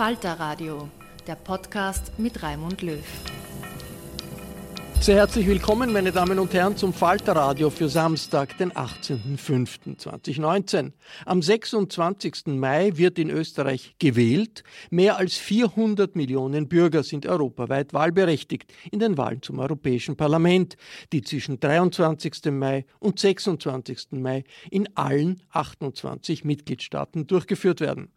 Falter Radio, der Podcast mit Raimund Löw. Sehr herzlich willkommen, meine Damen und Herren, zum Falter Radio für Samstag, den 18.05.2019. Am 26. Mai wird in Österreich gewählt. Mehr als 400 Millionen Bürger sind europaweit wahlberechtigt in den Wahlen zum Europäischen Parlament, die zwischen 23. Mai und 26. Mai in allen 28 Mitgliedstaaten durchgeführt werden.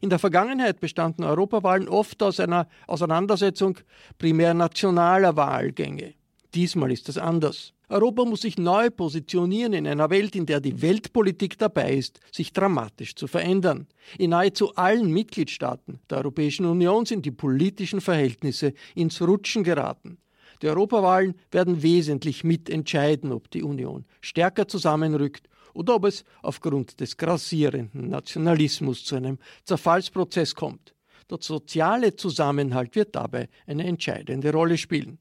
In der Vergangenheit bestanden Europawahlen oft aus einer Auseinandersetzung primär nationaler Wahlgänge. Diesmal ist das anders. Europa muss sich neu positionieren in einer Welt, in der die Weltpolitik dabei ist, sich dramatisch zu verändern. In nahezu allen Mitgliedstaaten der Europäischen Union sind die politischen Verhältnisse ins Rutschen geraten. Die Europawahlen werden wesentlich mitentscheiden, ob die Union stärker zusammenrückt oder ob es aufgrund des grassierenden Nationalismus zu einem Zerfallsprozess kommt. Der soziale Zusammenhalt wird dabei eine entscheidende Rolle spielen.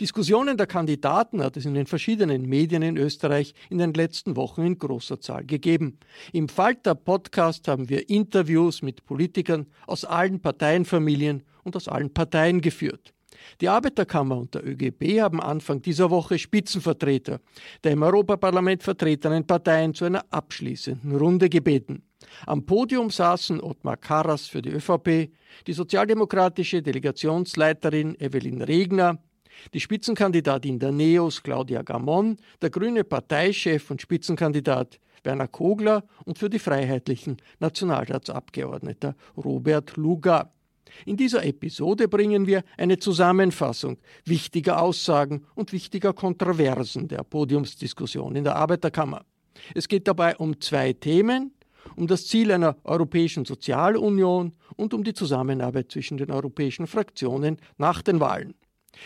Diskussionen der Kandidaten hat es in den verschiedenen Medien in Österreich in den letzten Wochen in großer Zahl gegeben. Im Falter Podcast haben wir Interviews mit Politikern aus allen Parteienfamilien und aus allen Parteien geführt. Die Arbeiterkammer und der ÖGB haben Anfang dieser Woche Spitzenvertreter der im Europaparlament vertretenen Parteien zu einer abschließenden Runde gebeten. Am Podium saßen Ottmar Karas für die ÖVP, die sozialdemokratische Delegationsleiterin Evelyn Regner, die Spitzenkandidatin der NEOS Claudia Gamon, der grüne Parteichef und Spitzenkandidat Werner Kogler und für die Freiheitlichen Nationalratsabgeordneter Robert Luga. In dieser Episode bringen wir eine Zusammenfassung wichtiger Aussagen und wichtiger Kontroversen der Podiumsdiskussion in der Arbeiterkammer. Es geht dabei um zwei Themen, um das Ziel einer europäischen Sozialunion und um die Zusammenarbeit zwischen den europäischen Fraktionen nach den Wahlen.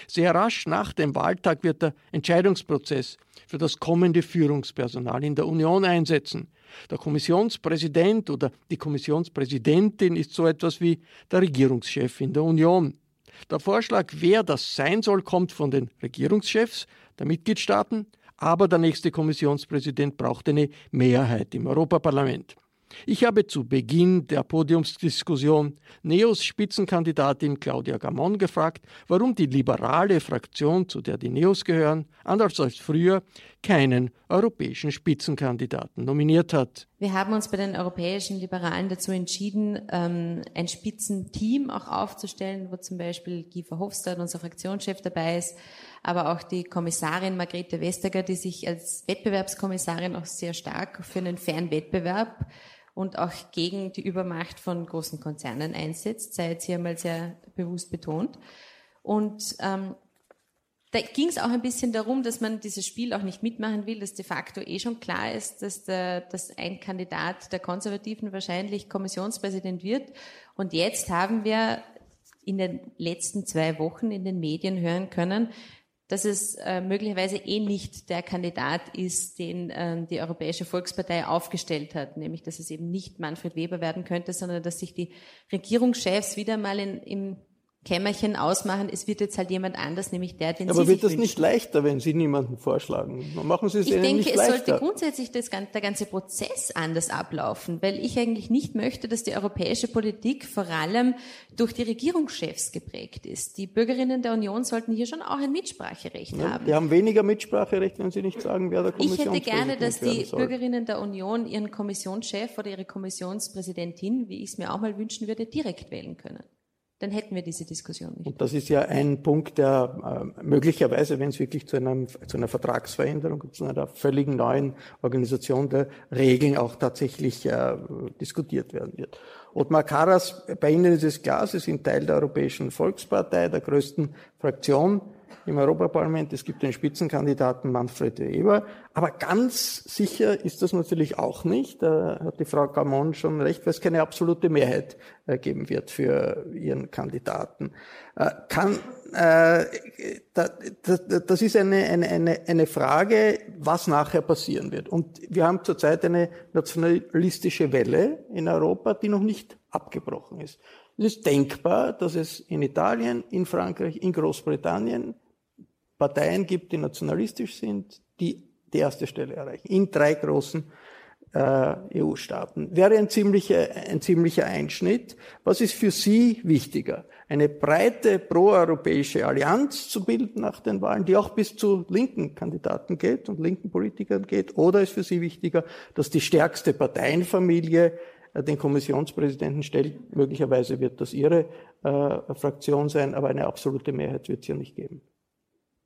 Sehr rasch nach dem Wahltag wird der Entscheidungsprozess für das kommende Führungspersonal in der Union einsetzen. Der Kommissionspräsident oder die Kommissionspräsidentin ist so etwas wie der Regierungschef in der Union. Der Vorschlag, wer das sein soll, kommt von den Regierungschefs der Mitgliedstaaten, aber der nächste Kommissionspräsident braucht eine Mehrheit im Europaparlament. Ich habe zu Beginn der Podiumsdiskussion Neos Spitzenkandidatin Claudia Gamon gefragt, warum die liberale Fraktion, zu der die Neos gehören, anders als früher keinen europäischen Spitzenkandidaten nominiert hat. Wir haben uns bei den europäischen Liberalen dazu entschieden, ähm, ein Spitzenteam auch aufzustellen, wo zum Beispiel Guy Verhofstadt, unser Fraktionschef, dabei ist, aber auch die Kommissarin Margrethe Vestager, die sich als Wettbewerbskommissarin auch sehr stark für einen fairen Wettbewerb und auch gegen die Übermacht von großen Konzernen einsetzt, sei jetzt hier einmal sehr bewusst betont. Und ähm, da ging es auch ein bisschen darum, dass man dieses Spiel auch nicht mitmachen will, dass de facto eh schon klar ist, dass, der, dass ein Kandidat der Konservativen wahrscheinlich Kommissionspräsident wird. Und jetzt haben wir in den letzten zwei Wochen in den Medien hören können, dass es äh, möglicherweise eh nicht der Kandidat ist, den äh, die Europäische Volkspartei aufgestellt hat, nämlich dass es eben nicht Manfred Weber werden könnte, sondern dass sich die Regierungschefs wieder mal in, im Kämmerchen ausmachen, es wird jetzt halt jemand anders, nämlich der, den Aber Sie wird das wünschen. nicht leichter, wenn Sie niemanden vorschlagen? Machen Sie es Ich denke, nicht es leichter. sollte grundsätzlich das, der ganze Prozess anders ablaufen, weil ich eigentlich nicht möchte, dass die europäische Politik vor allem durch die Regierungschefs geprägt ist. Die Bürgerinnen der Union sollten hier schon auch ein Mitspracherecht haben. Die haben weniger Mitspracherecht, wenn Sie nicht sagen, wer der Ich hätte gerne, dass die soll. Bürgerinnen der Union ihren Kommissionschef oder ihre Kommissionspräsidentin, wie ich es mir auch mal wünschen würde, direkt wählen können. Dann hätten wir diese Diskussion nicht. Und das ist ja ein Punkt, der äh, möglicherweise, wenn es wirklich zu, einem, zu einer Vertragsveränderung, zu einer völlig neuen Organisation der Regeln auch tatsächlich äh, diskutiert werden wird. Ottmar Karas, bei Ihnen ist es klar, Sie sind Teil der Europäischen Volkspartei, der größten Fraktion im Europaparlament, es gibt den Spitzenkandidaten Manfred Weber, aber ganz sicher ist das natürlich auch nicht. Da hat die Frau Gamon schon recht, weil es keine absolute Mehrheit äh, geben wird für ihren Kandidaten. Äh, kann, äh, das ist eine, eine, eine, eine Frage, was nachher passieren wird. Und wir haben zurzeit eine nationalistische Welle in Europa, die noch nicht abgebrochen ist. Es ist denkbar, dass es in Italien, in Frankreich, in Großbritannien Parteien gibt, die nationalistisch sind, die die erste Stelle erreichen. In drei großen äh, EU-Staaten. Wäre ein ziemlicher, ein ziemlicher Einschnitt. Was ist für Sie wichtiger? Eine breite proeuropäische Allianz zu bilden nach den Wahlen, die auch bis zu linken Kandidaten geht und linken Politikern geht? Oder ist für Sie wichtiger, dass die stärkste Parteienfamilie äh, den Kommissionspräsidenten stellt? Möglicherweise wird das Ihre äh, Fraktion sein, aber eine absolute Mehrheit wird es ja nicht geben.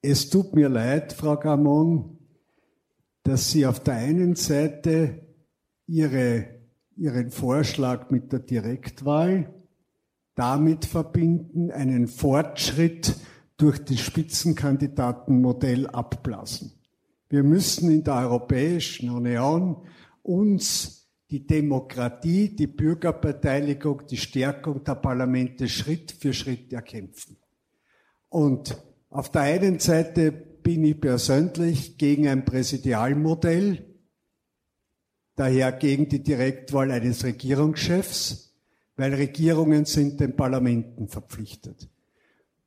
Es tut mir leid, Frau Gamon, dass Sie auf der einen Seite Ihre, Ihren Vorschlag mit der Direktwahl damit verbinden, einen Fortschritt durch das Spitzenkandidatenmodell abblasen. Wir müssen in der Europäischen Union uns die Demokratie, die Bürgerbeteiligung, die Stärkung der Parlamente Schritt für Schritt erkämpfen. Und auf der einen Seite bin ich persönlich gegen ein Präsidialmodell, daher gegen die Direktwahl eines Regierungschefs, weil Regierungen sind den Parlamenten verpflichtet.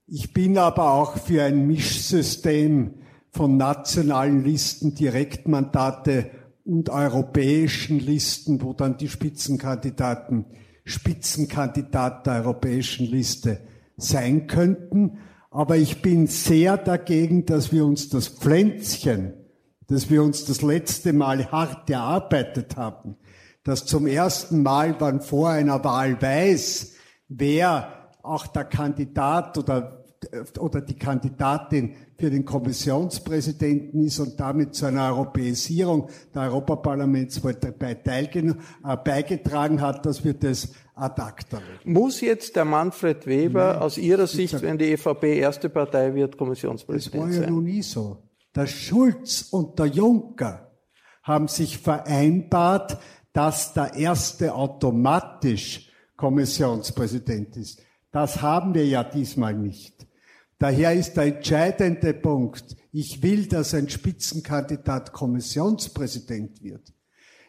Ich bin aber auch für ein Mischsystem von nationalen Listen, Direktmandate und europäischen Listen, wo dann die Spitzenkandidaten Spitzenkandidat der europäischen Liste sein könnten. Aber ich bin sehr dagegen, dass wir uns das Pflänzchen, dass wir uns das letzte Mal hart erarbeitet haben, dass zum ersten Mal man vor einer Wahl weiß, wer auch der Kandidat oder, oder die Kandidatin für den Kommissionspräsidenten ist und damit zu einer Europäisierung der Europaparlamentswahl äh, beigetragen hat, dass wir das ad acta legen. Muss jetzt der Manfred Weber Nein, aus Ihrer Sicht, wenn die EVP erste Partei wird, Kommissionspräsident sein? Das war ja sein? noch nie so. Der Schulz und der Juncker haben sich vereinbart, dass der erste automatisch Kommissionspräsident ist. Das haben wir ja diesmal nicht. Daher ist der entscheidende Punkt, ich will, dass ein Spitzenkandidat Kommissionspräsident wird.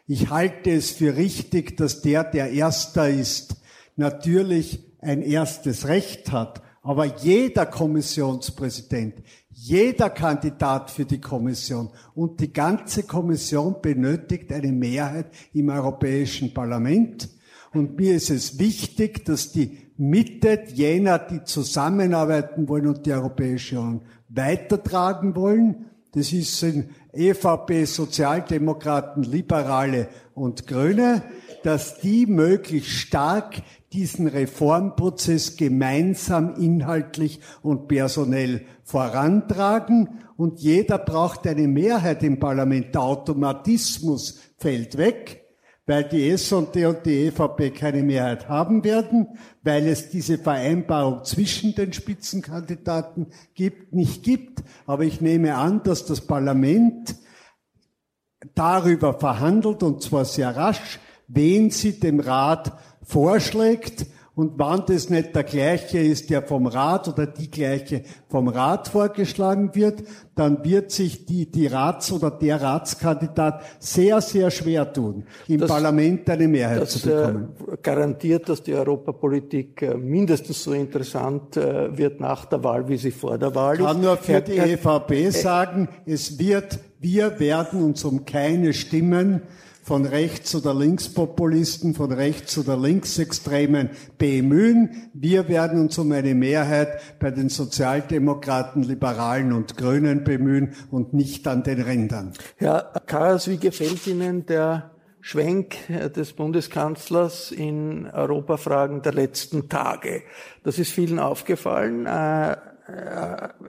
Ich halte es für richtig, dass der, der Erster ist, natürlich ein erstes Recht hat. Aber jeder Kommissionspräsident, jeder Kandidat für die Kommission und die ganze Kommission benötigt eine Mehrheit im Europäischen Parlament. Und mir ist es wichtig, dass die Mitte jener, die zusammenarbeiten wollen und die Europäische Union weitertragen wollen, das ist sind EVP, Sozialdemokraten, Liberale und Grüne, dass die möglichst stark diesen Reformprozess gemeinsam inhaltlich und personell vorantragen. Und jeder braucht eine Mehrheit im Parlament. Der Automatismus fällt weg weil die S&D und die EVP keine Mehrheit haben werden, weil es diese Vereinbarung zwischen den Spitzenkandidaten gibt, nicht gibt. Aber ich nehme an, dass das Parlament darüber verhandelt, und zwar sehr rasch, wen sie dem Rat vorschlägt und wann das nicht der gleiche ist, der vom Rat oder die gleiche vom Rat vorgeschlagen wird, dann wird sich die, die Rats- oder der Ratskandidat sehr, sehr schwer tun, im das, Parlament eine Mehrheit das, zu bekommen. Äh, garantiert, dass die Europapolitik äh, mindestens so interessant äh, wird nach der Wahl, wie sie vor der Wahl ist. Ich kann nur für die EVP sagen, es wird, wir werden uns um keine Stimmen von Rechts- oder Linkspopulisten, von Rechts- oder Linksextremen bemühen. Wir werden uns um eine Mehrheit bei den Sozialdemokraten, Liberalen und Grünen bemühen und nicht an den Rändern. Herr Karas, wie gefällt Ihnen der Schwenk des Bundeskanzlers in Europafragen der letzten Tage? Das ist vielen aufgefallen. Äh, äh,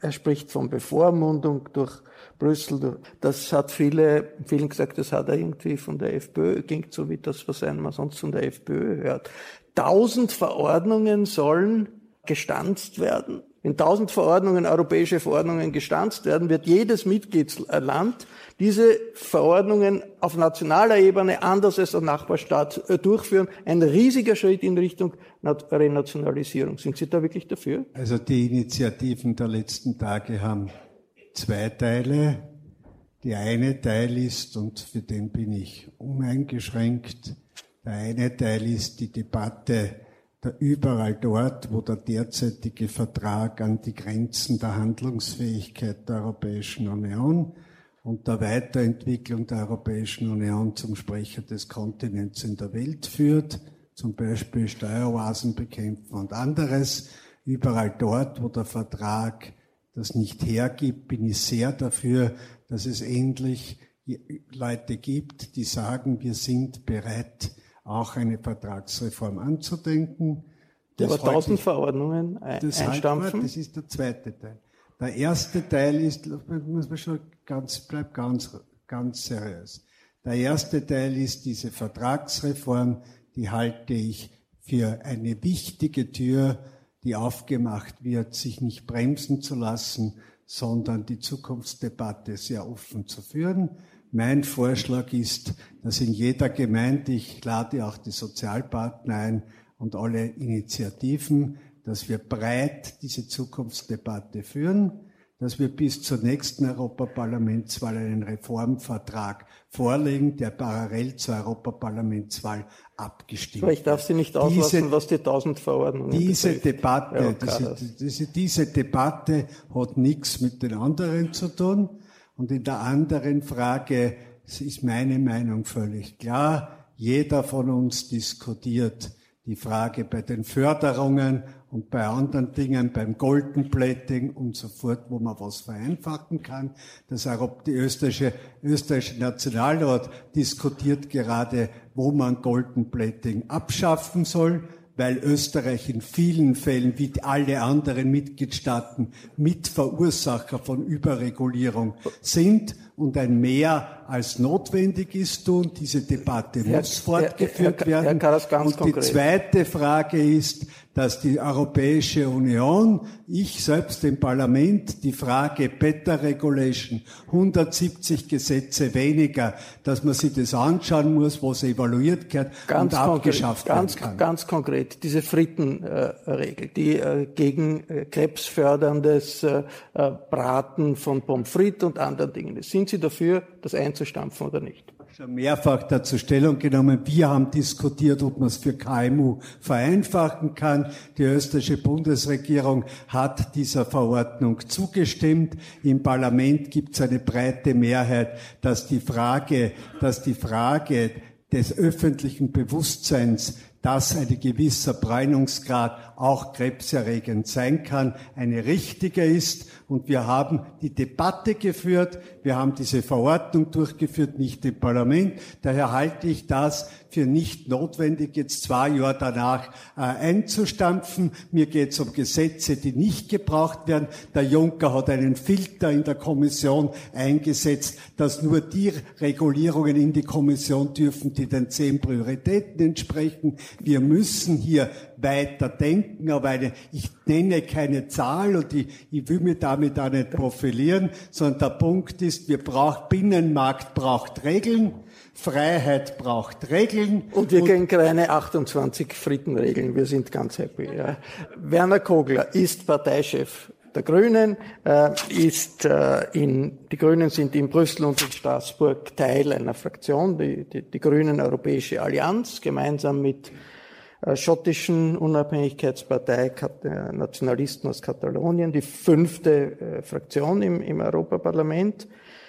er spricht von Bevormundung durch Brüssel. Das hat viele, vielen gesagt, das hat er irgendwie von der FPÖ, klingt so wie das, was man sonst von der FPÖ hört. Tausend Verordnungen sollen gestanzt werden. wenn tausend Verordnungen, europäische Verordnungen gestanzt werden, wird jedes Mitgliedsland diese Verordnungen auf nationaler Ebene anders als der Nachbarstaat äh, durchführen. Ein riesiger Schritt in Richtung Renationalisierung. Sind Sie da wirklich dafür? Also die Initiativen der letzten Tage haben zwei Teile. Der eine Teil ist, und für den bin ich uneingeschränkt, der eine Teil ist die Debatte der überall dort, wo der derzeitige Vertrag an die Grenzen der Handlungsfähigkeit der Europäischen Union und der Weiterentwicklung der Europäischen Union zum Sprecher des Kontinents in der Welt führt, zum Beispiel Steueroasen bekämpfen und anderes. Überall dort, wo der Vertrag das nicht hergibt, bin ich sehr dafür, dass es endlich Leute gibt, die sagen, wir sind bereit, auch eine Vertragsreform anzudenken. Das aber tausend Verordnungen das einstampfen. das ist der zweite Teil. Der erste Teil ist, muss man schon ganz, bleibt ganz, ganz seriös. Der erste Teil ist diese Vertragsreform, die halte ich für eine wichtige Tür, die aufgemacht wird, sich nicht bremsen zu lassen, sondern die Zukunftsdebatte sehr offen zu führen. Mein Vorschlag ist, dass in jeder Gemeinde, ich lade auch die Sozialpartner ein und alle Initiativen, dass wir breit diese Zukunftsdebatte führen, dass wir bis zur nächsten Europaparlamentswahl einen Reformvertrag vorlegen, der parallel zur Europaparlamentswahl abgestimmt wird. Ich darf Sie nicht auslassen, diese, was die tausend Verordnungen Diese betrifft. Debatte, diese, diese, diese Debatte hat nichts mit den anderen zu tun. Und in der anderen Frage ist meine Meinung völlig klar. Jeder von uns diskutiert die Frage bei den Förderungen und bei anderen Dingen, beim Golden Plating und so fort, wo man was vereinfachen kann. Das Europ die österreichische, österreichische Nationalrat diskutiert gerade, wo man Golden Plating abschaffen soll weil Österreich in vielen Fällen wie alle anderen Mitgliedstaaten Mitverursacher von Überregulierung sind und ein Mehr als notwendig ist tun. Diese Debatte muss Herr, fortgeführt Herr, Herr, werden. und die zweite Frage ist, dass die Europäische Union, ich selbst im Parlament, die Frage Better Regulation, 170 Gesetze weniger, dass man sich das anschauen muss, was evaluiert wird ganz und abgeschafft konkret, ganz, kann. Ganz konkret, diese Frittenregel, äh, die äh, gegen äh, krebsförderndes äh, äh, Braten von Pommes frites und anderen Dingen. Sind Sie dafür, das einzustampfen oder nicht? schon mehrfach dazu Stellung genommen. Wir haben diskutiert, ob man es für KMU vereinfachen kann. Die österreichische Bundesregierung hat dieser Verordnung zugestimmt. Im Parlament gibt es eine breite Mehrheit, dass die Frage, dass die Frage des öffentlichen Bewusstseins dass ein gewisser Bräunungsgrad auch krebserregend sein kann, eine richtige ist. Und wir haben die Debatte geführt, wir haben diese Verordnung durchgeführt, nicht im Parlament. Daher halte ich das für nicht notwendig, jetzt zwei Jahre danach äh, einzustampfen. Mir geht es um Gesetze, die nicht gebraucht werden. Der Juncker hat einen Filter in der Kommission eingesetzt, dass nur die Regulierungen in die Kommission dürfen, die den zehn Prioritäten entsprechen. Wir müssen hier weiter denken, aber eine, ich nenne keine Zahl und ich, ich will mich damit auch nicht profilieren, sondern der Punkt ist, wir brauchen, Binnenmarkt braucht Regeln, Freiheit braucht Regeln. Und wir kennen keine 28 Frittenregeln, wir sind ganz happy. Ja. Werner Kogler ist Parteichef der Grünen, äh, ist äh, in, die Grünen sind in Brüssel und in Straßburg Teil einer Fraktion, die, die, die Grünen Europäische Allianz, gemeinsam mit schottischen Unabhängigkeitspartei äh, Nationalisten aus Katalonien, die fünfte äh, Fraktion im, im Europaparlament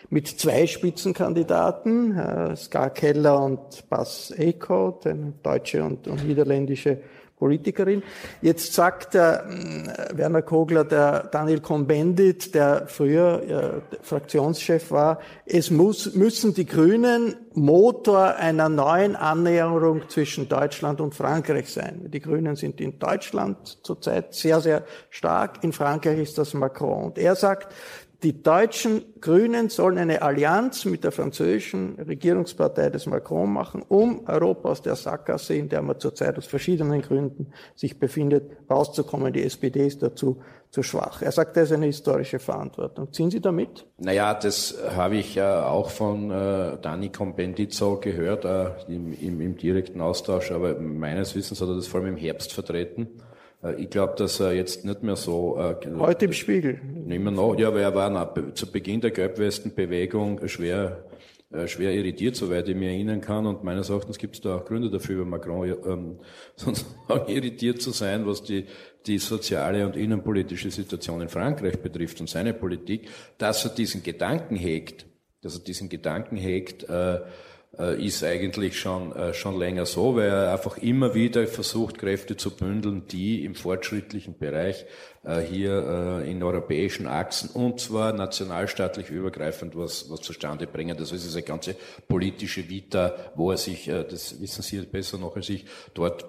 mit zwei Spitzenkandidaten, äh, Ska Keller und Bas Eickhout, eine deutsche und, und niederländische Politikerin. Jetzt sagt der äh, Werner Kogler, der Daniel Cohn-Bendit, der früher äh, Fraktionschef war, es muss, müssen die Grünen Motor einer neuen Annäherung zwischen Deutschland und Frankreich sein. Die Grünen sind in Deutschland zurzeit sehr, sehr stark. In Frankreich ist das Macron. Und er sagt, die deutschen Grünen sollen eine Allianz mit der französischen Regierungspartei des Macron machen, um Europa aus der Sackgasse, in der man zurzeit aus verschiedenen Gründen sich befindet, rauszukommen. Die SPD ist dazu zu schwach. Er sagt, das ist eine historische Verantwortung. Ziehen Sie damit? Naja, das habe ich ja auch von äh, Dani Combendit so gehört, äh, im, im, im direkten Austausch, aber meines Wissens hat er das vor allem im Herbst vertreten. Äh, ich glaube, dass er jetzt nicht mehr so. Äh, Heute im Spiegel. Immer noch, ja, weil er war nach, zu Beginn der Gelbwestenbewegung schwer äh, schwer irritiert, soweit ich mich erinnern kann. Und meines Erachtens gibt es da auch Gründe dafür, über Macron ähm, sozusagen irritiert zu sein, was die, die soziale und innenpolitische Situation in Frankreich betrifft und seine Politik, dass er diesen Gedanken hegt, dass er diesen Gedanken hegt, äh, ist eigentlich schon, äh, schon länger so, weil er einfach immer wieder versucht, Kräfte zu bündeln, die im fortschrittlichen Bereich äh, hier in europäischen Achsen und zwar nationalstaatlich übergreifend was, was zustande bringen. Das ist diese ganze politische Vita, wo er sich, das wissen Sie besser noch als ich, dort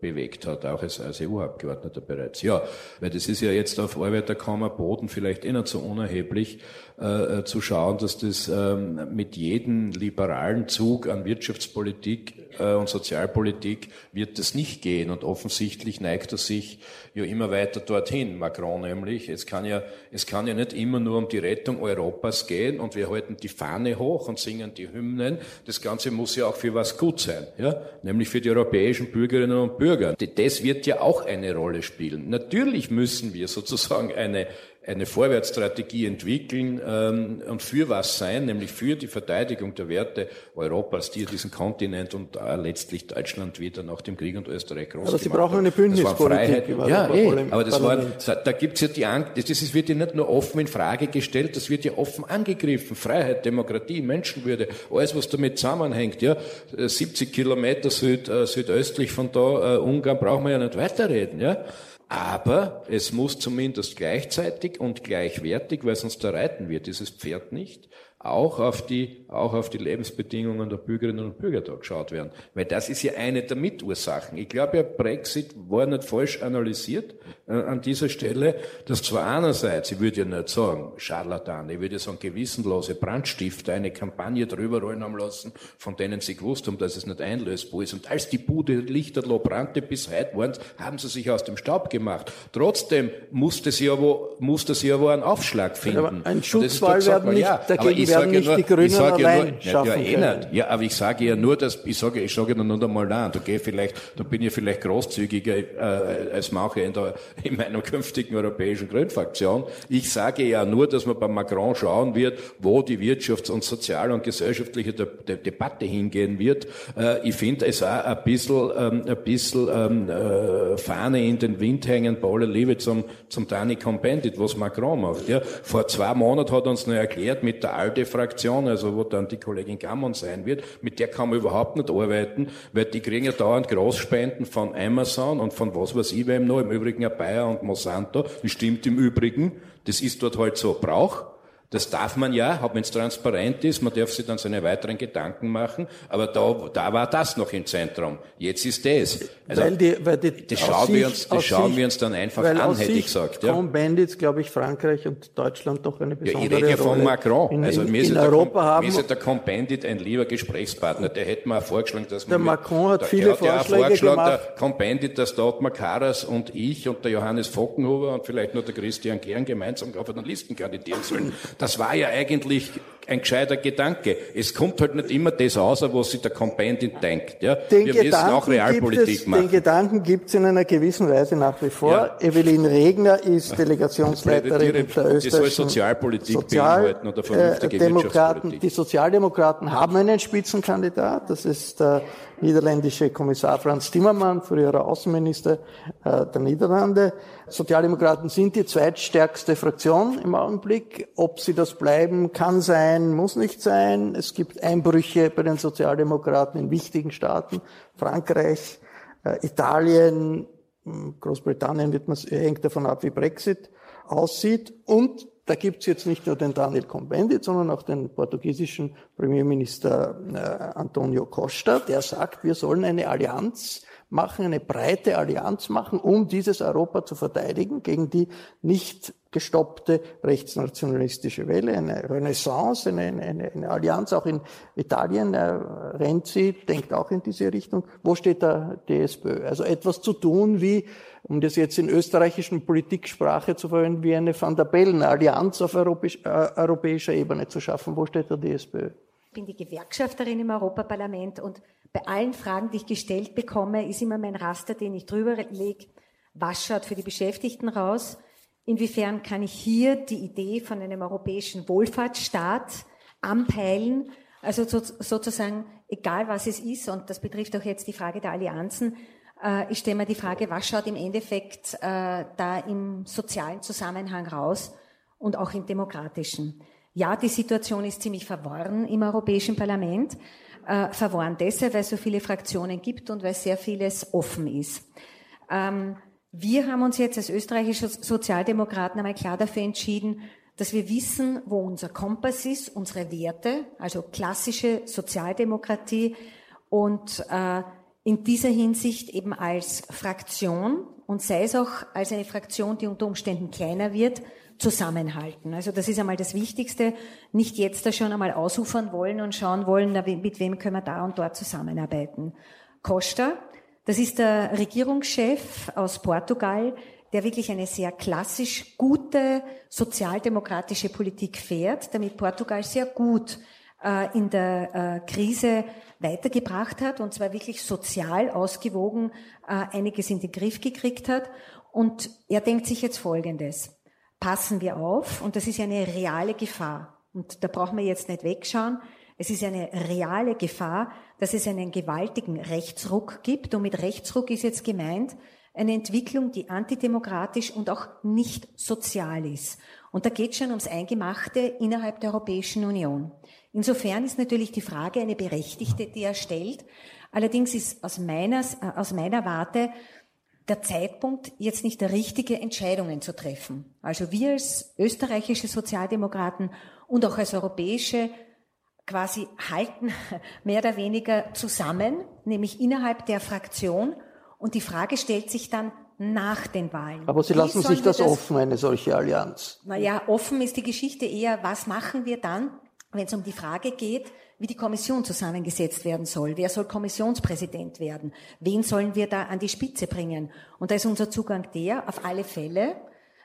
bewegt hat, auch als, als EU-Abgeordneter bereits. Ja, weil das ist ja jetzt auf Arbeiterkammer Boden vielleicht eh nicht so unerheblich, äh, zu schauen, dass das ähm, mit jedem liberalen Zug an Wirtschaftspolitik äh, und Sozialpolitik wird das nicht gehen. Und offensichtlich neigt er sich ja immer weiter dorthin, Macron nämlich. Es kann ja, es kann ja nicht immer nur um die Rettung Europas gehen und wir halten die Fahne hoch und singen die Hymnen. Das Ganze muss ja auch für was gut sein, ja? Nämlich für die europäischen Bürgerinnen und Bürger. Das wird ja auch eine Rolle spielen. Natürlich müssen wir sozusagen eine eine Vorwärtsstrategie entwickeln ähm, und für was sein, nämlich für die Verteidigung der Werte Europas, die diesen Kontinent und äh, letztlich Deutschland wieder nach dem Krieg und Österreich groß Aber Sie brauchen eine Bündnispolitik. Ja, eh, aber das war, da, da gibt's ja die Angst, das, das wird ja nicht nur offen in Frage gestellt, das wird ja offen angegriffen. Freiheit, Demokratie, Menschenwürde, alles was damit zusammenhängt. Ja, 70 Kilometer süd, äh, südöstlich von da, äh, Ungarn, brauchen wir ja nicht weiterreden. Ja. Aber es muss zumindest gleichzeitig und gleichwertig, weil sonst da reiten wir dieses Pferd nicht, auch auf die, auch auf die Lebensbedingungen der Bürgerinnen und Bürger da geschaut werden. Weil das ist ja eine der Mitursachen. Ich glaube ja, Brexit war nicht falsch analysiert äh, an dieser Stelle, dass zwar einerseits, ich würde ja nicht sagen, Scharlatan, ich würde ja sagen, gewissenlose Brandstifter eine Kampagne drüber rollen haben lassen, von denen sie gewusst haben, dass es nicht einlösbar ist. Und als die Bude Lichterloh brannte bis heute waren, haben sie sich aus dem Staub gemacht. Trotzdem musste sie aber, musste sie aber einen Aufschlag finden. Aber ein Schutzwall werden nicht ja, dagegen werden nicht nur, die Grünen allein nur, schaffen ja, ja, eh ja, aber ich sage ja nur, dass ich sage, ich sage nur einmal nein. Da gehe vielleicht, da bin ich vielleicht großzügiger äh, als manche in, der, in meiner künftigen europäischen Grünfraktion. Ich sage ja nur, dass man bei Macron schauen wird, wo die wirtschafts- und soziale und gesellschaftliche De De Debatte hingehen wird. Äh, ich finde es auch ein bisschen, ähm, ein bisschen ähm, äh, Fahne in den Wind hängen, bei aller Liebe zum, zum Dani Combendit, was Macron macht. Ja. Vor zwei Monaten hat er uns noch erklärt, mit der ALDE-Fraktion, also wo dann die Kollegin Gammon sein wird, mit der kann man überhaupt nicht arbeiten, weil die kriegen ja dauernd Großspenden von Amazon und von was weiß ich wem noch, im Übrigen ja Bayer und Monsanto, das stimmt im Übrigen, das ist dort halt so Brauch. Das darf man ja, wenn es transparent ist, man darf sich dann seine weiteren Gedanken machen, aber da, da war das noch im Zentrum. Jetzt ist das. Also, weil die, weil die, das schauen, wir uns, das schauen Sicht, wir uns dann einfach an, hätte ich gesagt. Ja. Bandits, glaube ich, Frankreich und Deutschland doch eine besondere ja, ich rede ja von Macron. In, also mir in, in Europa haben, mir ist der Cohn-Bendit ein lieber Gesprächspartner. Der hätte mir auch vorgeschlagen, dass der Macron hat viele hat Vorschläge ja vorgeschlagen, gemacht. Der Cohn-Bendit, der Stadtmar Karas und ich und der Johannes Fockenhuber und vielleicht nur der Christian Kern gemeinsam auf den Listen kandidieren sollen. Das war ja eigentlich ein gescheiter Gedanke. Es kommt halt nicht immer das aus, was sich der Companion denkt. Ja? Den Wir Gedanken müssen auch Realpolitik es, machen. Den Gedanken gibt es in einer gewissen Weise nach wie vor. Ja. Evelyn Regner ist Delegationsleiterin der österreichischen soll Sozialpolitik Sozial oder vernünftige Demokraten. Die Sozialdemokraten haben einen Spitzenkandidat. Das ist der niederländische Kommissar Franz Timmermann, früherer Außenminister äh, der Niederlande. Sozialdemokraten sind die zweitstärkste Fraktion im Augenblick. Ob sie das bleiben, kann sein, muss nicht sein. Es gibt Einbrüche bei den Sozialdemokraten in wichtigen Staaten. Frankreich, äh, Italien, hm, Großbritannien wird man, hängt davon ab, wie Brexit aussieht. Und da gibt's jetzt nicht nur den Daniel Cohn-Bendit, sondern auch den portugiesischen Premierminister äh, Antonio Costa, der sagt, wir sollen eine Allianz machen, eine breite Allianz machen, um dieses Europa zu verteidigen gegen die nicht gestoppte rechtsnationalistische Welle, eine Renaissance, eine, eine, eine Allianz auch in Italien. Äh, Renzi denkt auch in diese Richtung. Wo steht da die SPÖ? Also etwas zu tun wie, um das jetzt in österreichischen Politiksprache zu verwenden, wie eine Van der Bellen Allianz auf europäisch, äh, europäischer Ebene zu schaffen. Wo steht da die SPÖ? Ich bin die Gewerkschafterin im Europaparlament und bei allen Fragen, die ich gestellt bekomme, ist immer mein Raster, den ich drüber lege, was schaut für die Beschäftigten raus? Inwiefern kann ich hier die Idee von einem europäischen Wohlfahrtsstaat anpeilen? Also so, sozusagen, egal was es ist, und das betrifft auch jetzt die Frage der Allianzen, äh, ich stelle mir die Frage, was schaut im Endeffekt äh, da im sozialen Zusammenhang raus und auch im demokratischen? Ja, die Situation ist ziemlich verworren im Europäischen Parlament äh, verworren deshalb, weil es so viele Fraktionen gibt und weil sehr vieles offen ist. Ähm, wir haben uns jetzt als österreichische Sozialdemokraten einmal klar dafür entschieden, dass wir wissen, wo unser Kompass ist, unsere Werte, also klassische Sozialdemokratie und äh, in dieser Hinsicht eben als Fraktion und sei es auch als eine Fraktion, die unter Umständen kleiner wird, zusammenhalten. Also das ist einmal das Wichtigste. Nicht jetzt da schon einmal ausufern wollen und schauen wollen, mit wem können wir da und dort zusammenarbeiten. Costa, das ist der Regierungschef aus Portugal, der wirklich eine sehr klassisch gute sozialdemokratische Politik fährt, damit Portugal sehr gut äh, in der äh, Krise weitergebracht hat und zwar wirklich sozial ausgewogen äh, einiges in den Griff gekriegt hat. Und er denkt sich jetzt Folgendes passen wir auf. Und das ist eine reale Gefahr. Und da brauchen wir jetzt nicht wegschauen. Es ist eine reale Gefahr, dass es einen gewaltigen Rechtsruck gibt. Und mit Rechtsruck ist jetzt gemeint eine Entwicklung, die antidemokratisch und auch nicht sozial ist. Und da geht es schon ums Eingemachte innerhalb der Europäischen Union. Insofern ist natürlich die Frage eine berechtigte, die er stellt. Allerdings ist aus meiner, aus meiner Warte der Zeitpunkt, jetzt nicht der richtige, Entscheidungen zu treffen. Also wir als österreichische Sozialdemokraten und auch als europäische quasi halten mehr oder weniger zusammen, nämlich innerhalb der Fraktion. Und die Frage stellt sich dann nach den Wahlen. Aber Sie lassen sich das, das offen, eine solche Allianz? Naja, offen ist die Geschichte eher, was machen wir dann, wenn es um die Frage geht, wie die Kommission zusammengesetzt werden soll. Wer soll Kommissionspräsident werden? Wen sollen wir da an die Spitze bringen? Und da ist unser Zugang der, auf alle Fälle,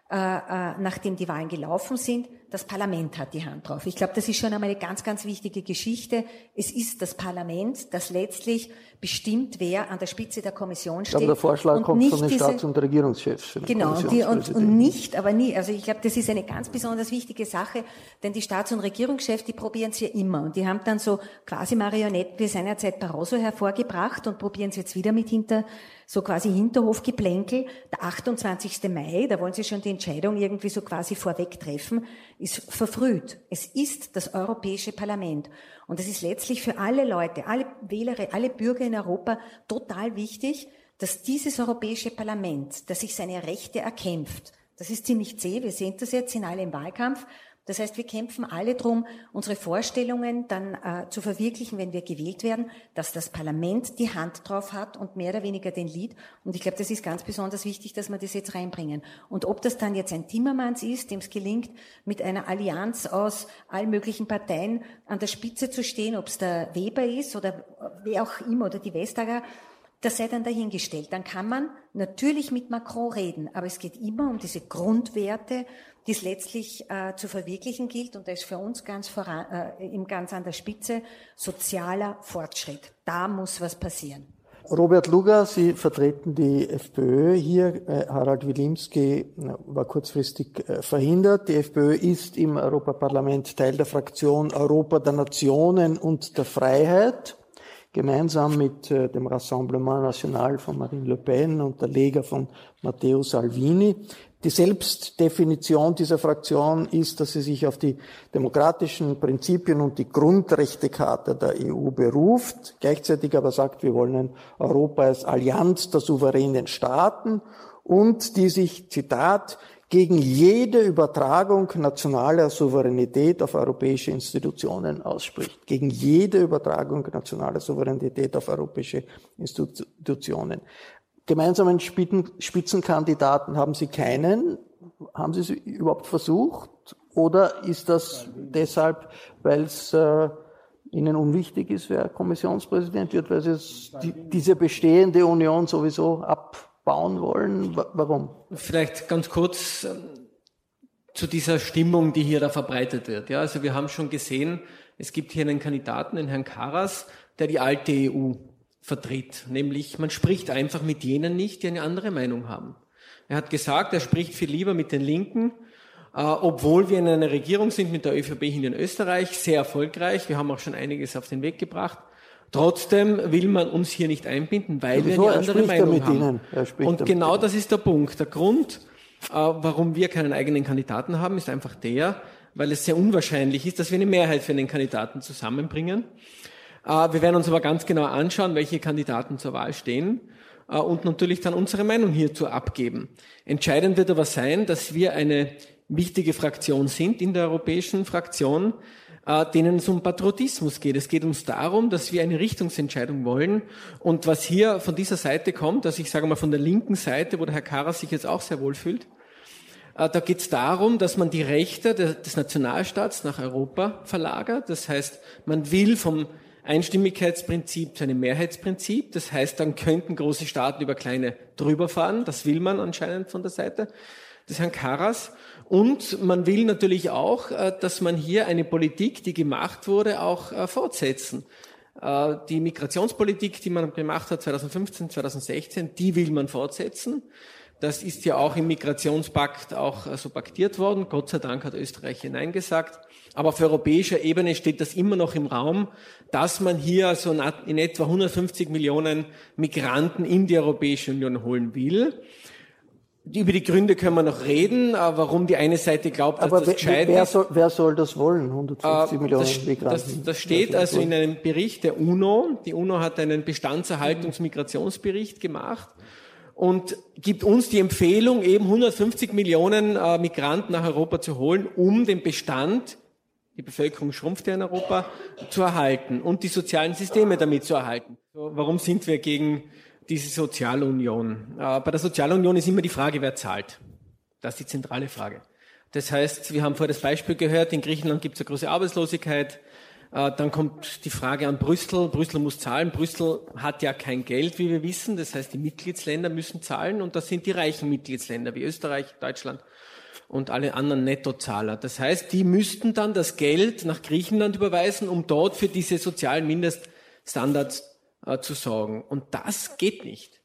äh, äh, nachdem die Wahlen gelaufen sind, das Parlament hat die Hand drauf. Ich glaube, das ist schon einmal eine ganz, ganz wichtige Geschichte. Es ist das Parlament, das letztlich bestimmt, wer an der Spitze der Kommission steht. Aber der Vorschlag und kommt von den diese, Staats- und Regierungschefs. Genau, die, und, und nicht, aber nie. Also ich glaube, das ist eine ganz besonders wichtige Sache, denn die Staats- und Regierungschefs, die probieren es ja immer. Und die haben dann so quasi Marionetten wie seinerzeit Barroso hervorgebracht und probieren es jetzt wieder mit hinter so quasi Hinterhofgeplänkel. Der 28. Mai, da wollen Sie schon die Entscheidung irgendwie so quasi vorweg treffen, ist verfrüht. Es ist das Europäische Parlament. Und es ist letztlich für alle Leute, alle Wähler, alle Bürger in Europa total wichtig, dass dieses Europäische Parlament, das sich seine Rechte erkämpft, das ist ziemlich zäh, wir sehen das jetzt, sind alle im Wahlkampf, das heißt, wir kämpfen alle drum, unsere Vorstellungen dann äh, zu verwirklichen, wenn wir gewählt werden, dass das Parlament die Hand drauf hat und mehr oder weniger den Lied. Und ich glaube, das ist ganz besonders wichtig, dass wir das jetzt reinbringen. Und ob das dann jetzt ein Timmermans ist, dem es gelingt, mit einer Allianz aus allen möglichen Parteien an der Spitze zu stehen, ob es der Weber ist oder wer auch immer oder die Vestager, das sei dann dahingestellt. Dann kann man natürlich mit Macron reden, aber es geht immer um diese Grundwerte, die es letztlich äh, zu verwirklichen gilt. Und da ist für uns ganz voran, äh, im ganz an der Spitze sozialer Fortschritt. Da muss was passieren. Robert Luger, Sie vertreten die FPÖ hier. Äh, Harald Wilimski war kurzfristig äh, verhindert. Die FPÖ ist im Europaparlament Teil der Fraktion Europa der Nationen und der Freiheit. Gemeinsam mit äh, dem Rassemblement National von Marine Le Pen und der Lega von Matteo Salvini. Die Selbstdefinition dieser Fraktion ist, dass sie sich auf die demokratischen Prinzipien und die Grundrechtecharta der EU beruft, gleichzeitig aber sagt, wir wollen ein Europa als Allianz der souveränen Staaten und die sich, Zitat, gegen jede Übertragung nationaler Souveränität auf europäische Institutionen ausspricht. Gegen jede Übertragung nationaler Souveränität auf europäische Institutionen. Gemeinsamen Spitzenkandidaten haben Sie keinen. Haben Sie es überhaupt versucht? Oder ist das deshalb, weil es äh, Ihnen unwichtig ist, wer Kommissionspräsident wird, weil Sie die, diese bestehende Union sowieso abbauen wollen? Warum? Vielleicht ganz kurz ähm, zu dieser Stimmung, die hier da verbreitet wird. Ja, also wir haben schon gesehen, es gibt hier einen Kandidaten, den Herrn Karas, der die alte EU vertritt. Nämlich, man spricht einfach mit jenen nicht, die eine andere Meinung haben. Er hat gesagt, er spricht viel lieber mit den Linken, äh, obwohl wir in einer Regierung sind mit der ÖVP in Österreich, sehr erfolgreich. Wir haben auch schon einiges auf den Weg gebracht. Trotzdem will man uns hier nicht einbinden, weil wir eine andere Meinung haben. Und genau das ist der Punkt. Der Grund, äh, warum wir keinen eigenen Kandidaten haben, ist einfach der, weil es sehr unwahrscheinlich ist, dass wir eine Mehrheit für einen Kandidaten zusammenbringen. Äh, wir werden uns aber ganz genau anschauen, welche Kandidaten zur Wahl stehen äh, und natürlich dann unsere Meinung hierzu abgeben. Entscheidend wird aber sein, dass wir eine wichtige Fraktion sind in der europäischen Fraktion, denen es um Patriotismus geht. Es geht uns darum, dass wir eine Richtungsentscheidung wollen. Und was hier von dieser Seite kommt, also ich sage mal von der linken Seite, wo der Herr Karas sich jetzt auch sehr wohl fühlt, da geht es darum, dass man die Rechte des Nationalstaats nach Europa verlagert. Das heißt, man will vom Einstimmigkeitsprinzip zu einem Mehrheitsprinzip. Das heißt, dann könnten große Staaten über kleine drüber fahren. Das will man anscheinend von der Seite des Herrn Karas. Und man will natürlich auch, äh, dass man hier eine Politik, die gemacht wurde, auch äh, fortsetzen. Äh, die Migrationspolitik, die man gemacht hat 2015, 2016, die will man fortsetzen. Das ist ja auch im Migrationspakt auch so paktiert worden. Gott sei Dank hat Österreich hineingesagt. Aber auf europäischer Ebene steht das immer noch im Raum, dass man hier so in etwa 150 Millionen Migranten in die Europäische Union holen will. Über die Gründe können wir noch reden, warum die eine Seite glaubt, dass Aber das gescheit wer soll, wer soll das wollen, 150 äh, Millionen das, Migranten? Das, das steht also in einem Bericht der UNO. Die UNO hat einen Bestandserhaltungsmigrationsbericht gemacht und gibt uns die Empfehlung, eben 150 Millionen äh, Migranten nach Europa zu holen, um den Bestand die Bevölkerung schrumpft ja in Europa, zu erhalten und die sozialen Systeme damit zu erhalten. Warum sind wir gegen diese Sozialunion? Äh, bei der Sozialunion ist immer die Frage, wer zahlt. Das ist die zentrale Frage. Das heißt, wir haben vorher das Beispiel gehört, in Griechenland gibt es eine große Arbeitslosigkeit. Äh, dann kommt die Frage an Brüssel. Brüssel muss zahlen. Brüssel hat ja kein Geld, wie wir wissen. Das heißt, die Mitgliedsländer müssen zahlen und das sind die reichen Mitgliedsländer wie Österreich, Deutschland und alle anderen Nettozahler. Das heißt, die müssten dann das Geld nach Griechenland überweisen, um dort für diese sozialen Mindeststandards äh, zu sorgen. Und das geht nicht.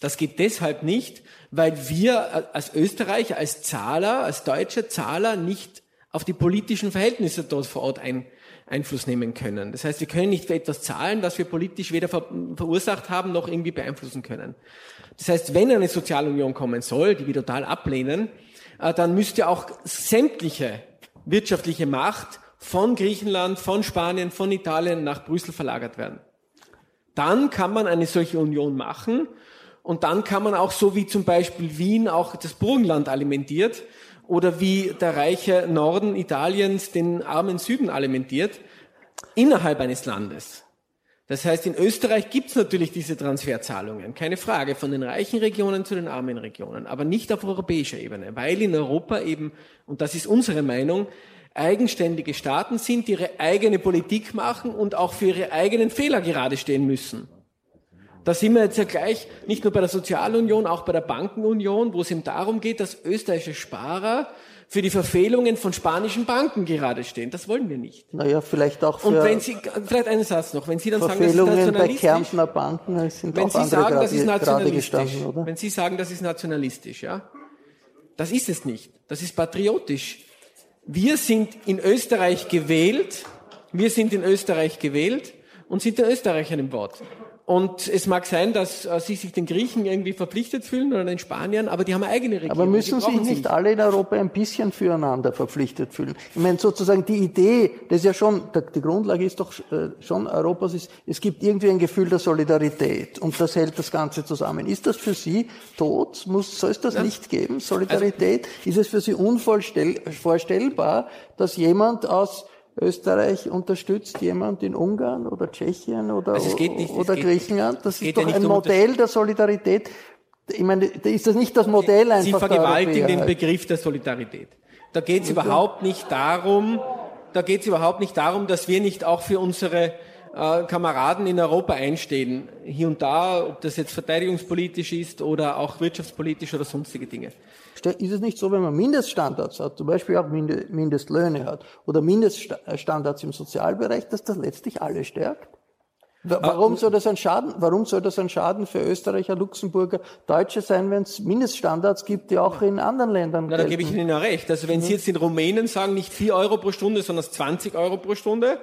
Das geht deshalb nicht, weil wir äh, als Österreicher, als Zahler, als deutsche Zahler nicht auf die politischen Verhältnisse dort vor Ort ein, Einfluss nehmen können. Das heißt, wir können nicht für etwas zahlen, was wir politisch weder ver verursacht haben noch irgendwie beeinflussen können. Das heißt, wenn eine Sozialunion kommen soll, die wir total ablehnen, äh, dann müsste auch sämtliche wirtschaftliche Macht von Griechenland, von Spanien, von Italien nach Brüssel verlagert werden. Dann kann man eine solche Union machen und dann kann man auch so wie zum Beispiel Wien auch das Burgenland alimentiert oder wie der reiche Norden Italiens den armen Süden alimentiert, innerhalb eines Landes. Das heißt, in Österreich gibt es natürlich diese Transferzahlungen, keine Frage, von den reichen Regionen zu den armen Regionen, aber nicht auf europäischer Ebene, weil in Europa eben, und das ist unsere Meinung, eigenständige Staaten sind, die ihre eigene Politik machen und auch für ihre eigenen Fehler gerade stehen müssen. Da sind wir jetzt ja gleich nicht nur bei der Sozialunion, auch bei der Bankenunion, wo es eben darum geht, dass österreichische Sparer für die Verfehlungen von spanischen Banken gerade stehen. Das wollen wir nicht. Naja, vielleicht auch für Und wenn Sie, vielleicht einen Satz noch, wenn Sie dann sagen, das ist nationalistisch. bei Kärntner Banken sind wenn auch Sie andere sagen, das ist nationalistisch, oder? wenn Sie sagen, das ist nationalistisch, ja, das ist es nicht. Das ist patriotisch. Wir sind in Österreich gewählt, wir sind in Österreich gewählt und sind den Österreichern im Wort. Und es mag sein, dass äh, sie sich den Griechen irgendwie verpflichtet fühlen oder den Spaniern, aber die haben eine eigene Regierung. Aber müssen sich nicht alle in Europa ein bisschen füreinander verpflichtet fühlen? Ich meine, sozusagen die Idee, das ist ja schon, die Grundlage ist doch äh, schon Europas, ist, es gibt irgendwie ein Gefühl der Solidarität und das hält das Ganze zusammen. Ist das für Sie tot? Muss, soll es das ja. nicht geben? Solidarität? Also, ist es für Sie unvorstellbar, dass jemand aus Österreich unterstützt jemand in Ungarn oder Tschechien oder, also nicht, oder Griechenland. Das ist doch ja ein Modell der Solidarität. Ich meine, ist das nicht das Modell einfach Sie vergewaltigen den Begriff der Solidarität. Da geht es überhaupt nicht darum, da geht es überhaupt nicht darum, dass wir nicht auch für unsere äh, Kameraden in Europa einstehen, hier und da, ob das jetzt verteidigungspolitisch ist oder auch wirtschaftspolitisch oder sonstige Dinge. Ist es nicht so, wenn man Mindeststandards hat, zum Beispiel auch Mindestlöhne hat oder Mindeststandards im Sozialbereich, dass das letztlich alle stärkt? Warum soll das ein Schaden, warum soll das ein Schaden für Österreicher, Luxemburger, Deutsche sein, wenn es Mindeststandards gibt, die auch in anderen Ländern Na, da gebe ich Ihnen ja recht. Also wenn Sie jetzt in Rumänen sagen, nicht 4 Euro pro Stunde, sondern 20 Euro pro Stunde,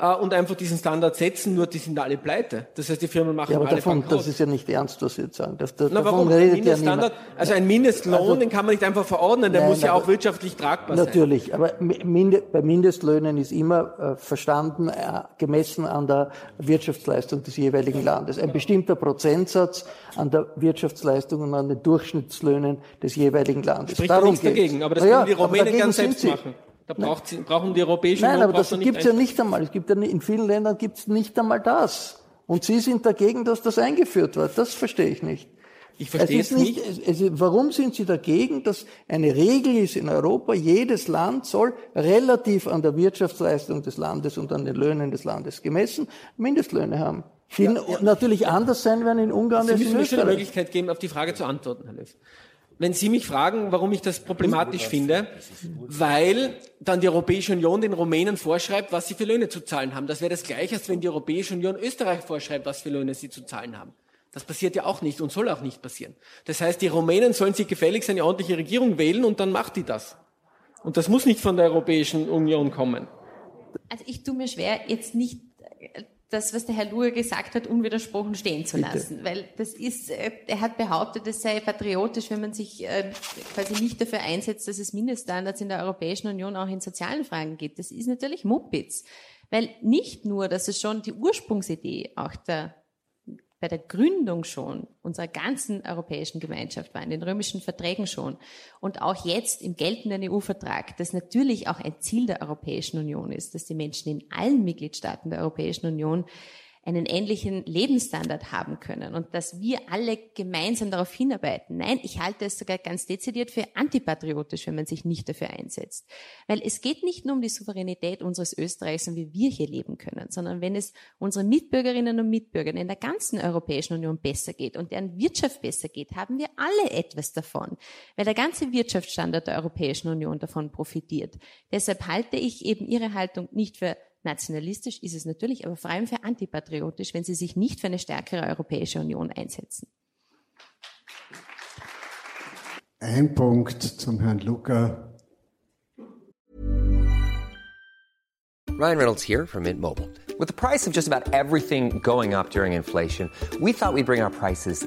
äh, und einfach diesen Standard setzen, nur die sind alle pleite. Das heißt, die Firmen machen ja, aber alle davon, Bankrott. Das ist ja nicht ernst, was Sie jetzt sagen. Das, das, Na, warum? Ein Mindeststandard, ja also ein Mindestlohn, also, den kann man nicht einfach verordnen, der nein, muss ja auch wirtschaftlich tragbar natürlich, sein. Natürlich, aber Minde, bei Mindestlöhnen ist immer äh, verstanden, äh, gemessen an der Wirtschaftsleistung des jeweiligen Landes. Ein bestimmter Prozentsatz an der Wirtschaftsleistung und an den Durchschnittslöhnen des jeweiligen Landes. Spricht Darum nichts dagegen, aber das können die Rumänen ganz selbst machen. Da braucht sie, brauchen die europäischen Nein, aber das gibt es ja nicht einmal. Es gibt ja in vielen Ländern gibt es nicht einmal das. Und Sie sind dagegen, dass das eingeführt wird. Das verstehe ich nicht. Ich verstehe es, es nicht. Es, es, warum sind Sie dagegen, dass eine Regel ist in Europa, jedes Land soll relativ an der Wirtschaftsleistung des Landes und an den Löhnen des Landes gemessen Mindestlöhne haben? Die ja, ja. natürlich anders sein werden in Ungarn Sie als in Österreich. Sie müssen mir schon eine Möglichkeit geben, auf die Frage zu antworten, Herr Löw wenn Sie mich fragen, warum ich das problematisch finde, weil dann die Europäische Union den Rumänen vorschreibt, was sie für Löhne zu zahlen haben. Das wäre das Gleiche, als wenn die Europäische Union Österreich vorschreibt, was für Löhne sie zu zahlen haben. Das passiert ja auch nicht und soll auch nicht passieren. Das heißt, die Rumänen sollen sich gefälligst eine ordentliche Regierung wählen und dann macht die das. Und das muss nicht von der Europäischen Union kommen. Also ich tue mir schwer, jetzt nicht das, was der Herr Luhr gesagt hat, unwidersprochen stehen zu lassen. Bitte. Weil das ist, äh, er hat behauptet, es sei patriotisch, wenn man sich äh, quasi nicht dafür einsetzt, dass es Mindeststandards in der Europäischen Union auch in sozialen Fragen gibt. Das ist natürlich Muppitz. Weil nicht nur, dass es schon die Ursprungsidee auch der bei der Gründung schon unserer ganzen europäischen Gemeinschaft war, in den römischen Verträgen schon. Und auch jetzt im geltenden EU-Vertrag, das natürlich auch ein Ziel der Europäischen Union ist, dass die Menschen in allen Mitgliedstaaten der Europäischen Union einen ähnlichen Lebensstandard haben können und dass wir alle gemeinsam darauf hinarbeiten. Nein, ich halte es sogar ganz dezidiert für antipatriotisch, wenn man sich nicht dafür einsetzt. Weil es geht nicht nur um die Souveränität unseres Österreichs und wie wir hier leben können, sondern wenn es unseren Mitbürgerinnen und Mitbürgern in der ganzen Europäischen Union besser geht und deren Wirtschaft besser geht, haben wir alle etwas davon, weil der ganze Wirtschaftsstandard der Europäischen Union davon profitiert. Deshalb halte ich eben Ihre Haltung nicht für Nationalistisch ist es natürlich, aber vor allem für antipatriotisch, wenn sie sich nicht für eine stärkere Europäische Union einsetzen. Ein Punkt zum Herrn Luca. Ryan Reynolds here from Mint Mobile. With the price of just about everything going up during inflation, we thought we'd bring our prices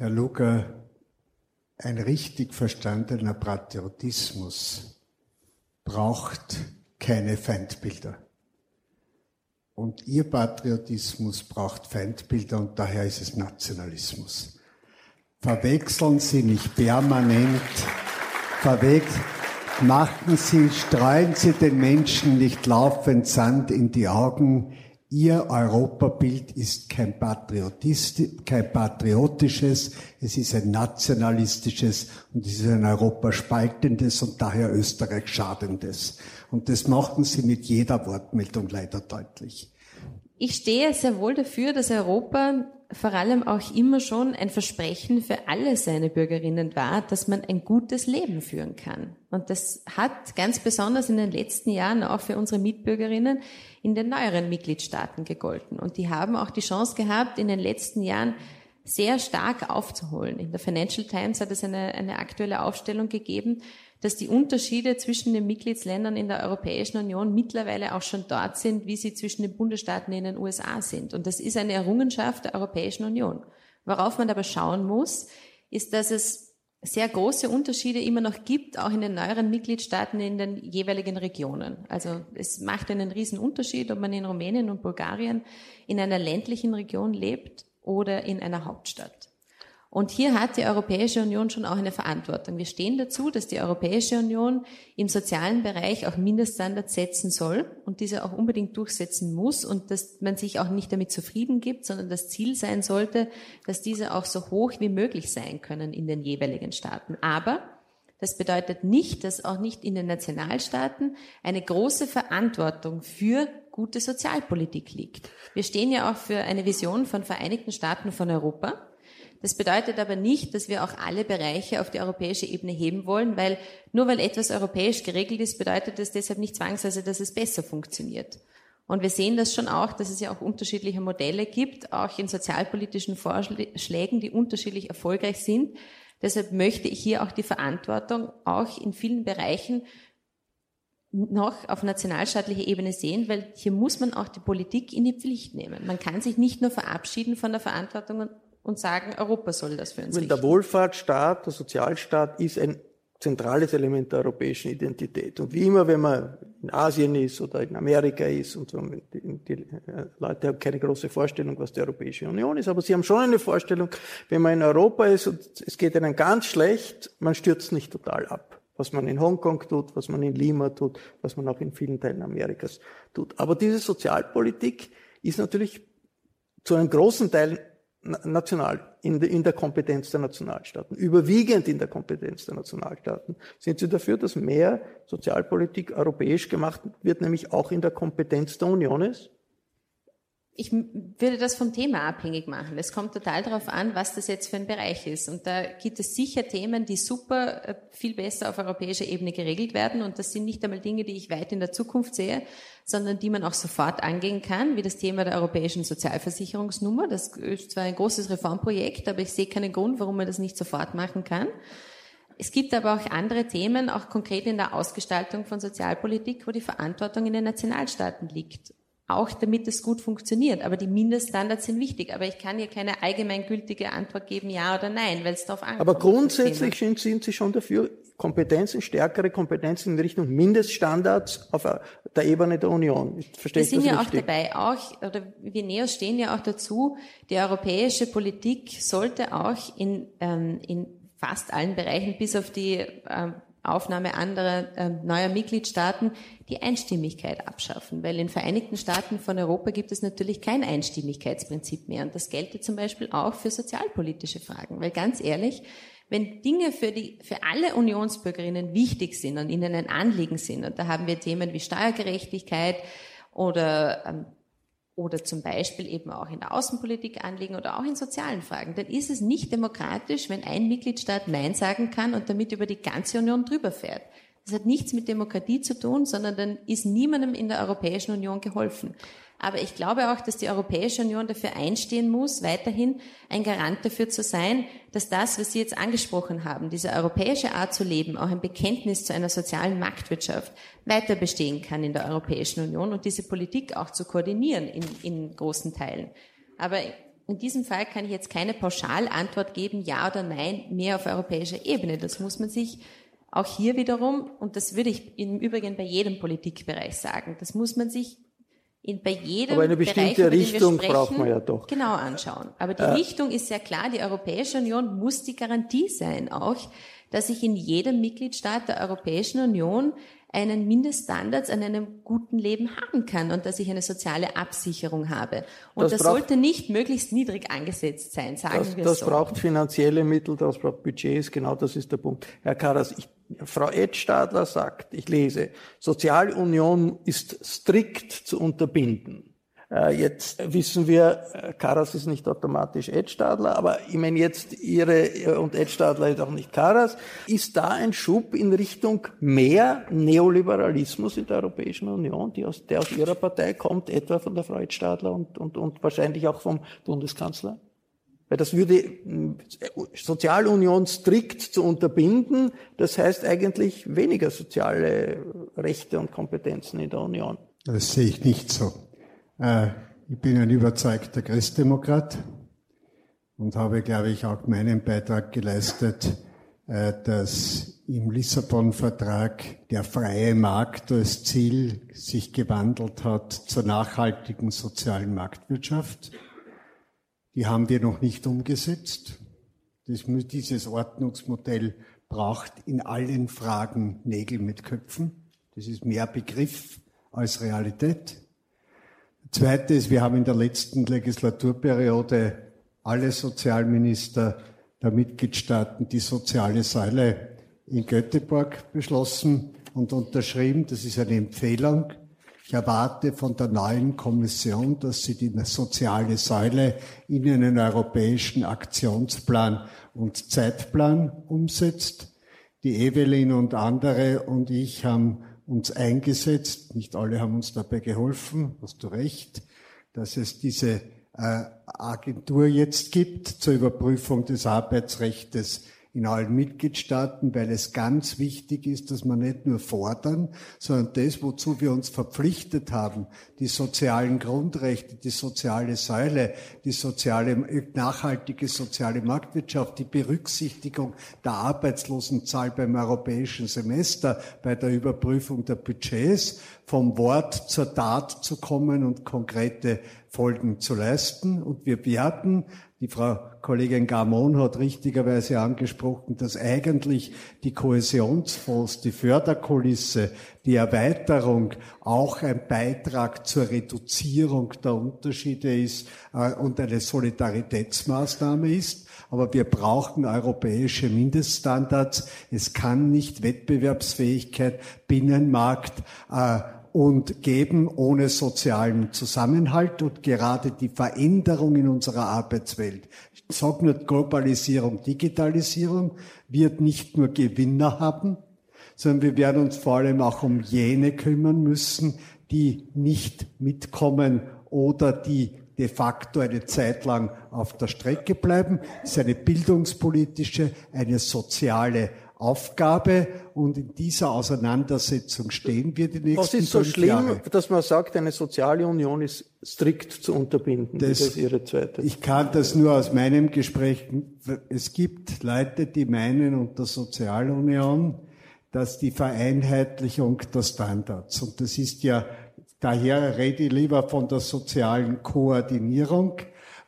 Herr Luger, ein richtig verstandener Patriotismus braucht keine Feindbilder. Und Ihr Patriotismus braucht Feindbilder und daher ist es Nationalismus. Verwechseln Sie nicht permanent, verwechseln, machen Sie, streuen Sie den Menschen nicht laufend Sand in die Augen. Ihr Europabild ist kein, kein patriotisches, es ist ein nationalistisches und es ist ein Europaspaltendes und daher Österreich schadendes. Und das machen Sie mit jeder Wortmeldung leider deutlich. Ich stehe sehr wohl dafür, dass Europa vor allem auch immer schon ein Versprechen für alle seine Bürgerinnen war, dass man ein gutes Leben führen kann. Und das hat ganz besonders in den letzten Jahren auch für unsere Mitbürgerinnen in den neueren Mitgliedstaaten gegolten. Und die haben auch die Chance gehabt, in den letzten Jahren sehr stark aufzuholen. In der Financial Times hat es eine, eine aktuelle Aufstellung gegeben, dass die Unterschiede zwischen den Mitgliedsländern in der Europäischen Union mittlerweile auch schon dort sind, wie sie zwischen den Bundesstaaten in den USA sind. Und das ist eine Errungenschaft der Europäischen Union. Worauf man aber schauen muss, ist, dass es sehr große Unterschiede immer noch gibt, auch in den neueren Mitgliedstaaten in den jeweiligen Regionen. Also es macht einen riesen Unterschied, ob man in Rumänien und Bulgarien in einer ländlichen Region lebt oder in einer Hauptstadt. Und hier hat die Europäische Union schon auch eine Verantwortung. Wir stehen dazu, dass die Europäische Union im sozialen Bereich auch Mindeststandards setzen soll und diese auch unbedingt durchsetzen muss und dass man sich auch nicht damit zufrieden gibt, sondern das Ziel sein sollte, dass diese auch so hoch wie möglich sein können in den jeweiligen Staaten. Aber das bedeutet nicht, dass auch nicht in den Nationalstaaten eine große Verantwortung für gute Sozialpolitik liegt. Wir stehen ja auch für eine Vision von Vereinigten Staaten von Europa das bedeutet aber nicht, dass wir auch alle Bereiche auf die europäische Ebene heben wollen, weil nur weil etwas europäisch geregelt ist, bedeutet das deshalb nicht zwangsweise, dass es besser funktioniert. Und wir sehen das schon auch, dass es ja auch unterschiedliche Modelle gibt, auch in sozialpolitischen Vorschlägen, die unterschiedlich erfolgreich sind. Deshalb möchte ich hier auch die Verantwortung auch in vielen Bereichen noch auf nationalstaatlicher Ebene sehen, weil hier muss man auch die Politik in die Pflicht nehmen. Man kann sich nicht nur verabschieden von der Verantwortung und sagen, Europa soll das für uns richten. Der Wohlfahrtsstaat, der Sozialstaat ist ein zentrales Element der europäischen Identität. Und wie immer, wenn man in Asien ist oder in Amerika ist und so, die, die äh, Leute haben keine große Vorstellung, was die Europäische Union ist, aber sie haben schon eine Vorstellung, wenn man in Europa ist und es geht ihnen ganz schlecht, man stürzt nicht total ab. Was man in Hongkong tut, was man in Lima tut, was man auch in vielen Teilen Amerikas tut. Aber diese Sozialpolitik ist natürlich zu einem großen Teil national, in, in der Kompetenz der Nationalstaaten, überwiegend in der Kompetenz der Nationalstaaten, sind Sie dafür, dass mehr Sozialpolitik europäisch gemacht wird, nämlich auch in der Kompetenz der Union ist? Ich würde das vom Thema abhängig machen. Es kommt total darauf an, was das jetzt für ein Bereich ist. Und da gibt es sicher Themen, die super äh, viel besser auf europäischer Ebene geregelt werden. Und das sind nicht einmal Dinge, die ich weit in der Zukunft sehe, sondern die man auch sofort angehen kann, wie das Thema der europäischen Sozialversicherungsnummer. Das ist zwar ein großes Reformprojekt, aber ich sehe keinen Grund, warum man das nicht sofort machen kann. Es gibt aber auch andere Themen, auch konkret in der Ausgestaltung von Sozialpolitik, wo die Verantwortung in den Nationalstaaten liegt auch damit es gut funktioniert. Aber die Mindeststandards sind wichtig. Aber ich kann hier keine allgemeingültige Antwort geben, ja oder nein, weil es darauf ankommt. Aber grundsätzlich sind, sind Sie schon dafür, Kompetenzen, stärkere Kompetenzen in Richtung Mindeststandards auf der Ebene der Union. Verstehe wir sind ja richtig? auch dabei, auch, oder wir Neos stehen ja auch dazu, die europäische Politik sollte auch in, ähm, in fast allen Bereichen, bis auf die ähm, Aufnahme anderer äh, neuer Mitgliedstaaten die Einstimmigkeit abschaffen, weil in Vereinigten Staaten von Europa gibt es natürlich kein Einstimmigkeitsprinzip mehr. Und das gelte zum Beispiel auch für sozialpolitische Fragen, weil ganz ehrlich, wenn Dinge für die für alle Unionsbürgerinnen wichtig sind und ihnen ein Anliegen sind und da haben wir Themen wie Steuergerechtigkeit oder ähm, oder zum Beispiel eben auch in der Außenpolitik anliegen oder auch in sozialen Fragen, dann ist es nicht demokratisch, wenn ein Mitgliedstaat Nein sagen kann und damit über die ganze Union drüber fährt. Das hat nichts mit Demokratie zu tun, sondern dann ist niemandem in der Europäischen Union geholfen. Aber ich glaube auch, dass die Europäische Union dafür einstehen muss, weiterhin ein Garant dafür zu sein, dass das, was Sie jetzt angesprochen haben, diese europäische Art zu leben, auch ein Bekenntnis zu einer sozialen Marktwirtschaft, weiter bestehen kann in der Europäischen Union und diese Politik auch zu koordinieren in, in großen Teilen. Aber in diesem Fall kann ich jetzt keine Pauschalantwort geben, ja oder nein, mehr auf europäischer Ebene. Das muss man sich auch hier wiederum, und das würde ich im Übrigen bei jedem Politikbereich sagen, das muss man sich in, bei jedem Aber eine bestimmte Bereich, Richtung sprechen, braucht man ja doch. Genau anschauen. Aber die ja. Richtung ist sehr klar. Die Europäische Union muss die Garantie sein, auch, dass ich in jedem Mitgliedstaat der Europäischen Union einen Mindeststandards an einem guten Leben haben kann und dass ich eine soziale Absicherung habe. Und das, das braucht, sollte nicht möglichst niedrig angesetzt sein, sagen das, wir das so. Das braucht finanzielle Mittel, das braucht Budgets, genau das ist der Punkt. Herr Karas, ich, Frau Edstadler sagt, ich lese, Sozialunion ist strikt zu unterbinden. Äh, jetzt wissen wir, äh, Karas ist nicht automatisch Ed Stadler, aber ich meine jetzt Ihre äh, und Ed Stadler ist auch nicht Karas. Ist da ein Schub in Richtung mehr Neoliberalismus in der Europäischen Union, die aus, der aus Ihrer Partei kommt, etwa von der Frau Ed Stadler und, und, und wahrscheinlich auch vom Bundeskanzler? Weil das würde Sozialunion strikt zu unterbinden, das heißt eigentlich weniger soziale Rechte und Kompetenzen in der Union. Das sehe ich nicht so. Äh, ich bin ein überzeugter Christdemokrat und habe, glaube ich, auch meinen Beitrag geleistet, äh, dass im Lissabon-Vertrag der freie Markt als Ziel sich gewandelt hat zur nachhaltigen sozialen Marktwirtschaft. Die haben wir noch nicht umgesetzt. Das, dieses Ordnungsmodell braucht in allen Fragen Nägel mit Köpfen. Das ist mehr Begriff als Realität. Zweites, wir haben in der letzten Legislaturperiode alle Sozialminister der Mitgliedstaaten die soziale Säule in Göteborg beschlossen und unterschrieben. Das ist eine Empfehlung. Ich erwarte von der neuen Kommission, dass sie die soziale Säule in einen europäischen Aktionsplan und Zeitplan umsetzt. Die Evelyn und andere und ich haben uns eingesetzt. Nicht alle haben uns dabei geholfen, hast du recht, dass es diese äh, Agentur jetzt gibt zur Überprüfung des Arbeitsrechts in allen Mitgliedstaaten, weil es ganz wichtig ist, dass wir nicht nur fordern, sondern das, wozu wir uns verpflichtet haben, die sozialen Grundrechte, die soziale Säule, die soziale, nachhaltige soziale Marktwirtschaft, die Berücksichtigung der Arbeitslosenzahl beim europäischen Semester, bei der Überprüfung der Budgets, vom Wort zur Tat zu kommen und konkrete Folgen zu leisten. Und wir werden die Frau Kollegin Garmon hat richtigerweise angesprochen, dass eigentlich die Kohäsionsfonds, die Förderkulisse, die Erweiterung auch ein Beitrag zur Reduzierung der Unterschiede ist äh, und eine Solidaritätsmaßnahme ist. Aber wir brauchen europäische Mindeststandards. Es kann nicht Wettbewerbsfähigkeit, Binnenmarkt, äh, und geben ohne sozialen Zusammenhalt und gerade die Veränderung in unserer Arbeitswelt. Sage nur Globalisierung, Digitalisierung wird nicht nur Gewinner haben, sondern wir werden uns vor allem auch um jene kümmern müssen, die nicht mitkommen oder die de facto eine Zeit lang auf der Strecke bleiben. Das ist eine bildungspolitische, eine soziale Aufgabe und in dieser Auseinandersetzung stehen wir die nächsten Was ist so schlimm, Jahre. dass man sagt, eine soziale Union ist strikt zu unterbinden? Das, das ist Ihre zweite. Ich kann das nur aus meinem Gespräch. Es gibt Leute, die meinen unter Sozialunion, dass die Vereinheitlichung der Standards, und das ist ja, daher rede ich lieber von der sozialen Koordinierung,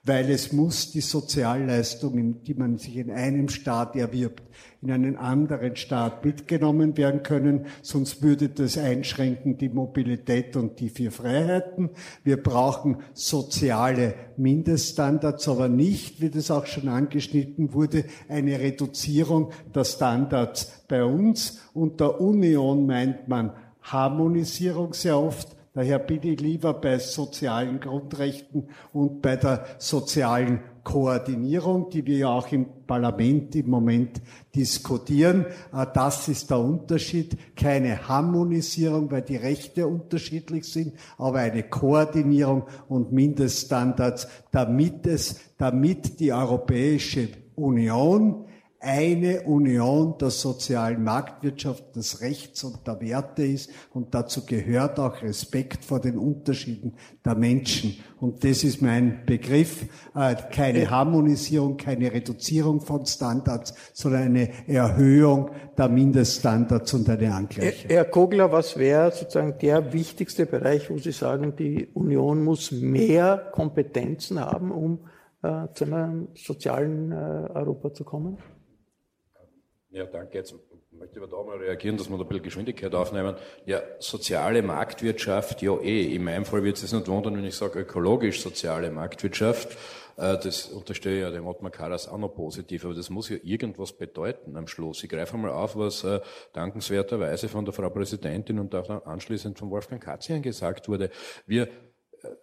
weil es muss die Sozialleistungen, die man sich in einem Staat erwirbt, in einen anderen Staat mitgenommen werden können, sonst würde das einschränken die Mobilität und die vier Freiheiten. Wir brauchen soziale Mindeststandards, aber nicht, wie das auch schon angeschnitten wurde, eine Reduzierung der Standards bei uns. Unter Union meint man Harmonisierung sehr oft, Daher bin ich lieber bei sozialen Grundrechten und bei der sozialen Koordinierung, die wir ja auch im Parlament im Moment diskutieren. Äh, das ist der Unterschied. Keine Harmonisierung, weil die Rechte unterschiedlich sind, aber eine Koordinierung und Mindeststandards, damit es, damit die Europäische Union eine Union der sozialen Marktwirtschaft, des Rechts und der Werte ist. Und dazu gehört auch Respekt vor den Unterschieden der Menschen. Und das ist mein Begriff. Äh, keine Harmonisierung, keine Reduzierung von Standards, sondern eine Erhöhung der Mindeststandards und eine Angleichung. Herr Kogler, was wäre sozusagen der wichtigste Bereich, wo Sie sagen, die Union muss mehr Kompetenzen haben, um äh, zu einem sozialen äh, Europa zu kommen? Ja, danke. Jetzt möchte ich aber da mal reagieren, dass wir da ein bisschen Geschwindigkeit aufnehmen. Ja, soziale Marktwirtschaft, ja eh. In meinem Fall wird es nicht wundern, wenn ich sage ökologisch-soziale Marktwirtschaft. Äh, das unterstehe ja dem Ottmar Karas auch noch positiv, aber das muss ja irgendwas bedeuten am Schluss. Ich greife einmal auf, was äh, dankenswerterweise von der Frau Präsidentin und auch anschließend von Wolfgang Katzian gesagt wurde. Wir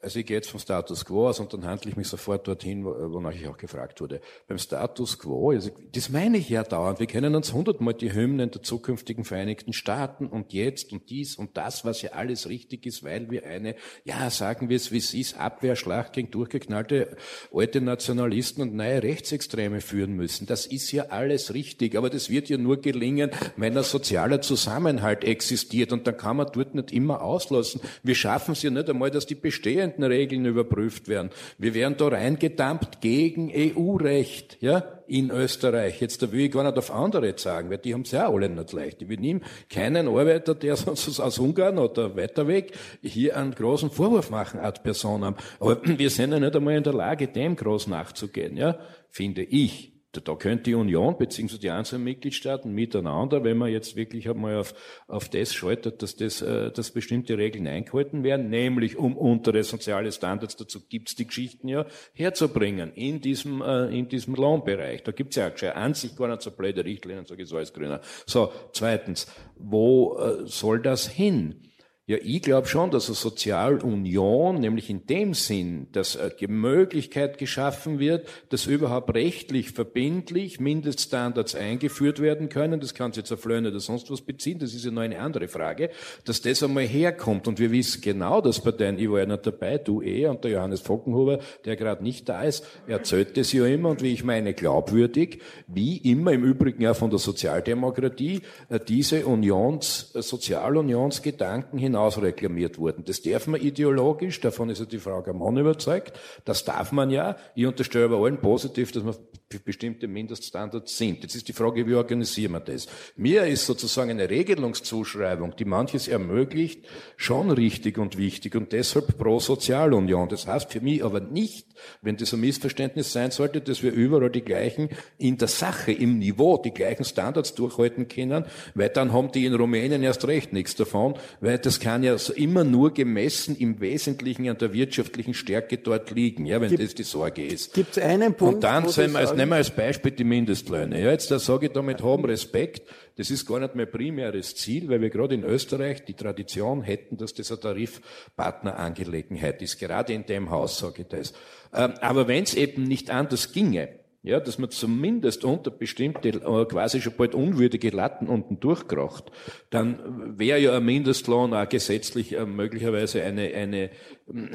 also ich gehe jetzt vom Status quo aus und dann handle ich mich sofort dorthin, wonach ich auch gefragt wurde. Beim Status quo, also das meine ich ja dauernd, wir kennen uns hundertmal die Hymnen der zukünftigen Vereinigten Staaten und jetzt und dies und das, was ja alles richtig ist, weil wir eine, ja, sagen wir es wie es ist, Abwehrschlacht gegen durchgeknallte alte Nationalisten und neue Rechtsextreme führen müssen. Das ist ja alles richtig, aber das wird ja nur gelingen, wenn ein sozialer Zusammenhalt existiert und dann kann man dort nicht immer auslassen. Wir schaffen es ja nicht einmal, dass die bestehenden Regeln überprüft werden. Wir werden da reingedampft gegen EU-Recht, ja, in Österreich. Jetzt da will ich gar nicht auf andere sagen, weil die haben es ja alle nicht leicht. Ich nehmen keinen Arbeiter, der sonst aus Ungarn oder weiter weg hier einen großen Vorwurf machen ad personam. Aber wir sind ja nicht einmal in der Lage, dem groß nachzugehen, ja, finde ich da könnte die Union bzw. die einzelnen Mitgliedstaaten miteinander, wenn man jetzt wirklich einmal auf, auf das schaltet, dass, das, äh, dass bestimmte Regeln eingehalten werden, nämlich um untere soziale Standards, dazu gibt's die Geschichten ja, herzubringen in diesem, äh, in diesem Lohnbereich. Da gibt's ja auch schon an sich gar nicht so blöde Richtlinien, sage ich so als Grüner. So, zweitens, wo äh, soll das hin? Ja, ich glaube schon, dass eine Sozialunion, nämlich in dem Sinn, dass eine Möglichkeit geschaffen wird, dass überhaupt rechtlich verbindlich Mindeststandards eingeführt werden können. Das kann sich jetzt auf Löhne oder sonst was beziehen. Das ist ja noch eine andere Frage. Dass das einmal herkommt. Und wir wissen genau, dass Parteien, ich war ja nicht dabei, du eh, und der Johannes Fockenhuber, der gerade nicht da ist, erzählt das ja immer und wie ich meine, glaubwürdig, wie immer im Übrigen auch von der Sozialdemokratie, äh, diese Unions, äh, Sozialunionsgedanken hinaus hinausreklamiert wurden. Das darf man ideologisch, davon ist ja die Frau Gamon überzeugt, das darf man ja. Ich unterstelle aber allen positiv, dass man bestimmte Mindeststandards sind. Jetzt ist die Frage, wie organisieren wir das? Mir ist sozusagen eine Regelungszuschreibung, die manches ermöglicht, schon richtig und wichtig und deshalb pro Sozialunion. Das heißt für mich aber nicht, wenn das ein Missverständnis sein sollte, dass wir überall die gleichen, in der Sache, im Niveau, die gleichen Standards durchhalten können, weil dann haben die in Rumänien erst recht nichts davon, weil das kann ja immer nur gemessen im Wesentlichen an der wirtschaftlichen Stärke dort liegen, ja, wenn Gibt, das die Sorge ist. Gibt es einen Punkt, Und dann sind wir, als, nehmen wir als Beispiel die Mindestlöhne. Ja, jetzt da sage ich damit hohem Respekt, das ist gar nicht mein primäres Ziel, weil wir gerade in Österreich die Tradition hätten, dass das eine Tarifpartnerangelegenheit ist. Gerade in dem Haus sage ich das. Ähm, aber wenn es eben nicht anders ginge, ja, dass man zumindest unter bestimmte, äh, quasi schon bald unwürdige Latten unten durchkracht, dann wäre ja ein Mindestlohn auch gesetzlich äh, möglicherweise eine, eine,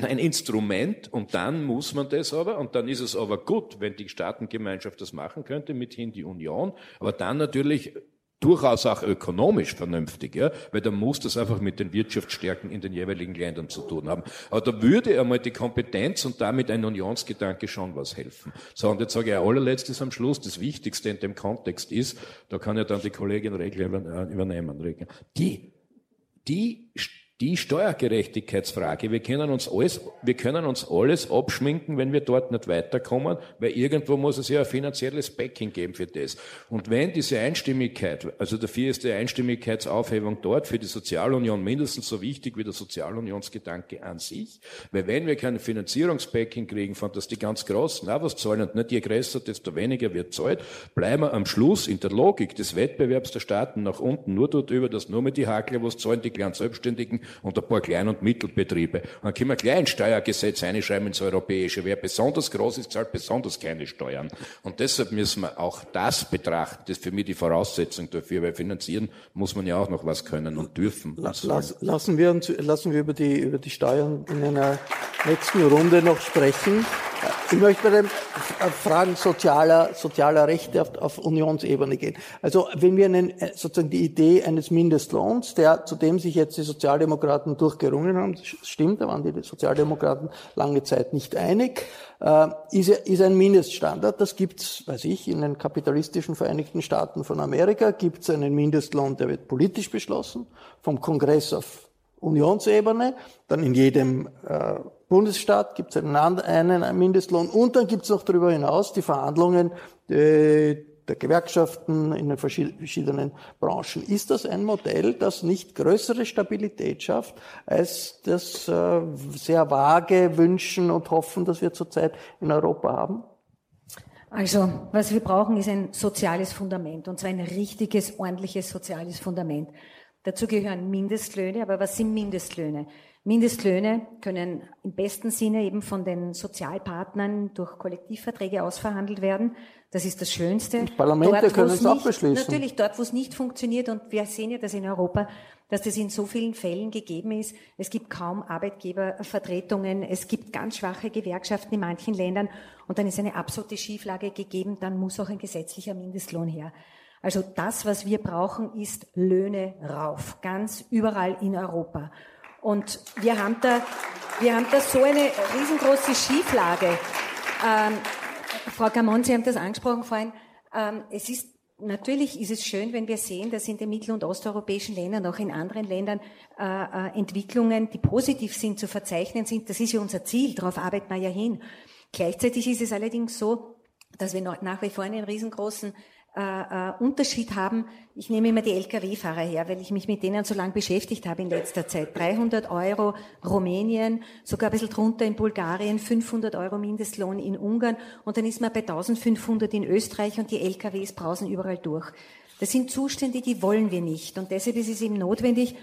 ein Instrument. Und dann muss man das aber, und dann ist es aber gut, wenn die Staatengemeinschaft das machen könnte, mithin die Union, aber dann natürlich durchaus auch ökonomisch vernünftig, ja, weil da muss das einfach mit den Wirtschaftsstärken in den jeweiligen Ländern zu tun haben. Aber da würde einmal die Kompetenz und damit ein Unionsgedanke schon was helfen. So, und jetzt sage ich allerletztes am Schluss, das Wichtigste in dem Kontext ist, da kann ja dann die Kollegin Regler übernehmen, Regler. Die, die die Steuergerechtigkeitsfrage. Wir können uns alles, wir können uns alles abschminken, wenn wir dort nicht weiterkommen, weil irgendwo muss es ja ein finanzielles Backing geben für das. Und wenn diese Einstimmigkeit, also dafür ist die Einstimmigkeitsaufhebung dort für die Sozialunion mindestens so wichtig wie der Sozialunionsgedanke an sich, weil wenn wir kein Finanzierungsbacking kriegen, von dass die ganz Großen auch was zahlen und nicht je größer, desto weniger wird zahlt, bleiben wir am Schluss in der Logik des Wettbewerbs der Staaten nach unten nur dort über, dass nur mit die Hakler was zahlen, die kleinen Selbstständigen und ein paar Klein- und Mittelbetriebe. Und dann können wir gleich ein Steuergesetz einschreiben ins Europäische. Wer besonders groß ist, zahlt besonders keine Steuern. Und deshalb müssen wir auch das betrachten. Das ist für mich die Voraussetzung dafür, weil finanzieren muss man ja auch noch was können und dürfen. Lass, lassen, wir uns, lassen wir über die, über die Steuern in einer nächsten Runde noch sprechen. Ich möchte bei den Fragen sozialer, sozialer Rechte auf, auf Unionsebene gehen. Also wenn wir einen, äh, sozusagen die Idee eines Mindestlohns, der, zu dem sich jetzt die Sozialdemokraten durchgerungen haben, stimmt, da waren die Sozialdemokraten lange Zeit nicht einig, äh, ist, ist ein Mindeststandard. Das gibt's, weiß ich, in den kapitalistischen Vereinigten Staaten von Amerika gibt's einen Mindestlohn, der wird politisch beschlossen, vom Kongress auf Unionsebene, dann in jedem äh, Bundesstaat gibt es einen, Mindestlohn und dann gibt es noch darüber hinaus die Verhandlungen äh, der Gewerkschaften in den verschiedenen Branchen. Ist das ein Modell, das nicht größere Stabilität schafft, als das äh, sehr vage Wünschen und Hoffen, das wir zurzeit in Europa haben? Also, was wir brauchen, ist ein soziales Fundament, und zwar ein richtiges, ordentliches soziales Fundament. Dazu gehören Mindestlöhne. Aber was sind Mindestlöhne? Mindestlöhne können im besten Sinne eben von den Sozialpartnern durch Kollektivverträge ausverhandelt werden. Das ist das Schönste. Parlamente dort, können es auch beschließen. Natürlich, dort, wo es nicht funktioniert, und wir sehen ja das in Europa, dass das in so vielen Fällen gegeben ist. Es gibt kaum Arbeitgebervertretungen, es gibt ganz schwache Gewerkschaften in manchen Ländern und dann ist eine absolute Schieflage gegeben, dann muss auch ein gesetzlicher Mindestlohn her. Also das, was wir brauchen, ist Löhne rauf, ganz überall in Europa. Und wir haben da, wir haben da so eine riesengroße Schieflage. Ähm, Frau Gamon, Sie haben das angesprochen vorhin. Ähm, es ist Natürlich ist es schön, wenn wir sehen, dass in den mittel- und osteuropäischen Ländern, auch in anderen Ländern, äh, äh, Entwicklungen, die positiv sind, zu verzeichnen sind. Das ist ja unser Ziel, darauf arbeiten wir ja hin. Gleichzeitig ist es allerdings so, dass wir nach wie vor einen riesengroßen äh, äh, Unterschied haben. Ich nehme immer die Lkw-Fahrer her, weil ich mich mit denen so lange beschäftigt habe in letzter Zeit. 300 Euro Rumänien, sogar ein bisschen drunter in Bulgarien, 500 Euro Mindestlohn in Ungarn und dann ist man bei 1500 in Österreich und die Lkws brausen überall durch. Das sind Zustände, die wollen wir nicht und deshalb ist es eben notwendig,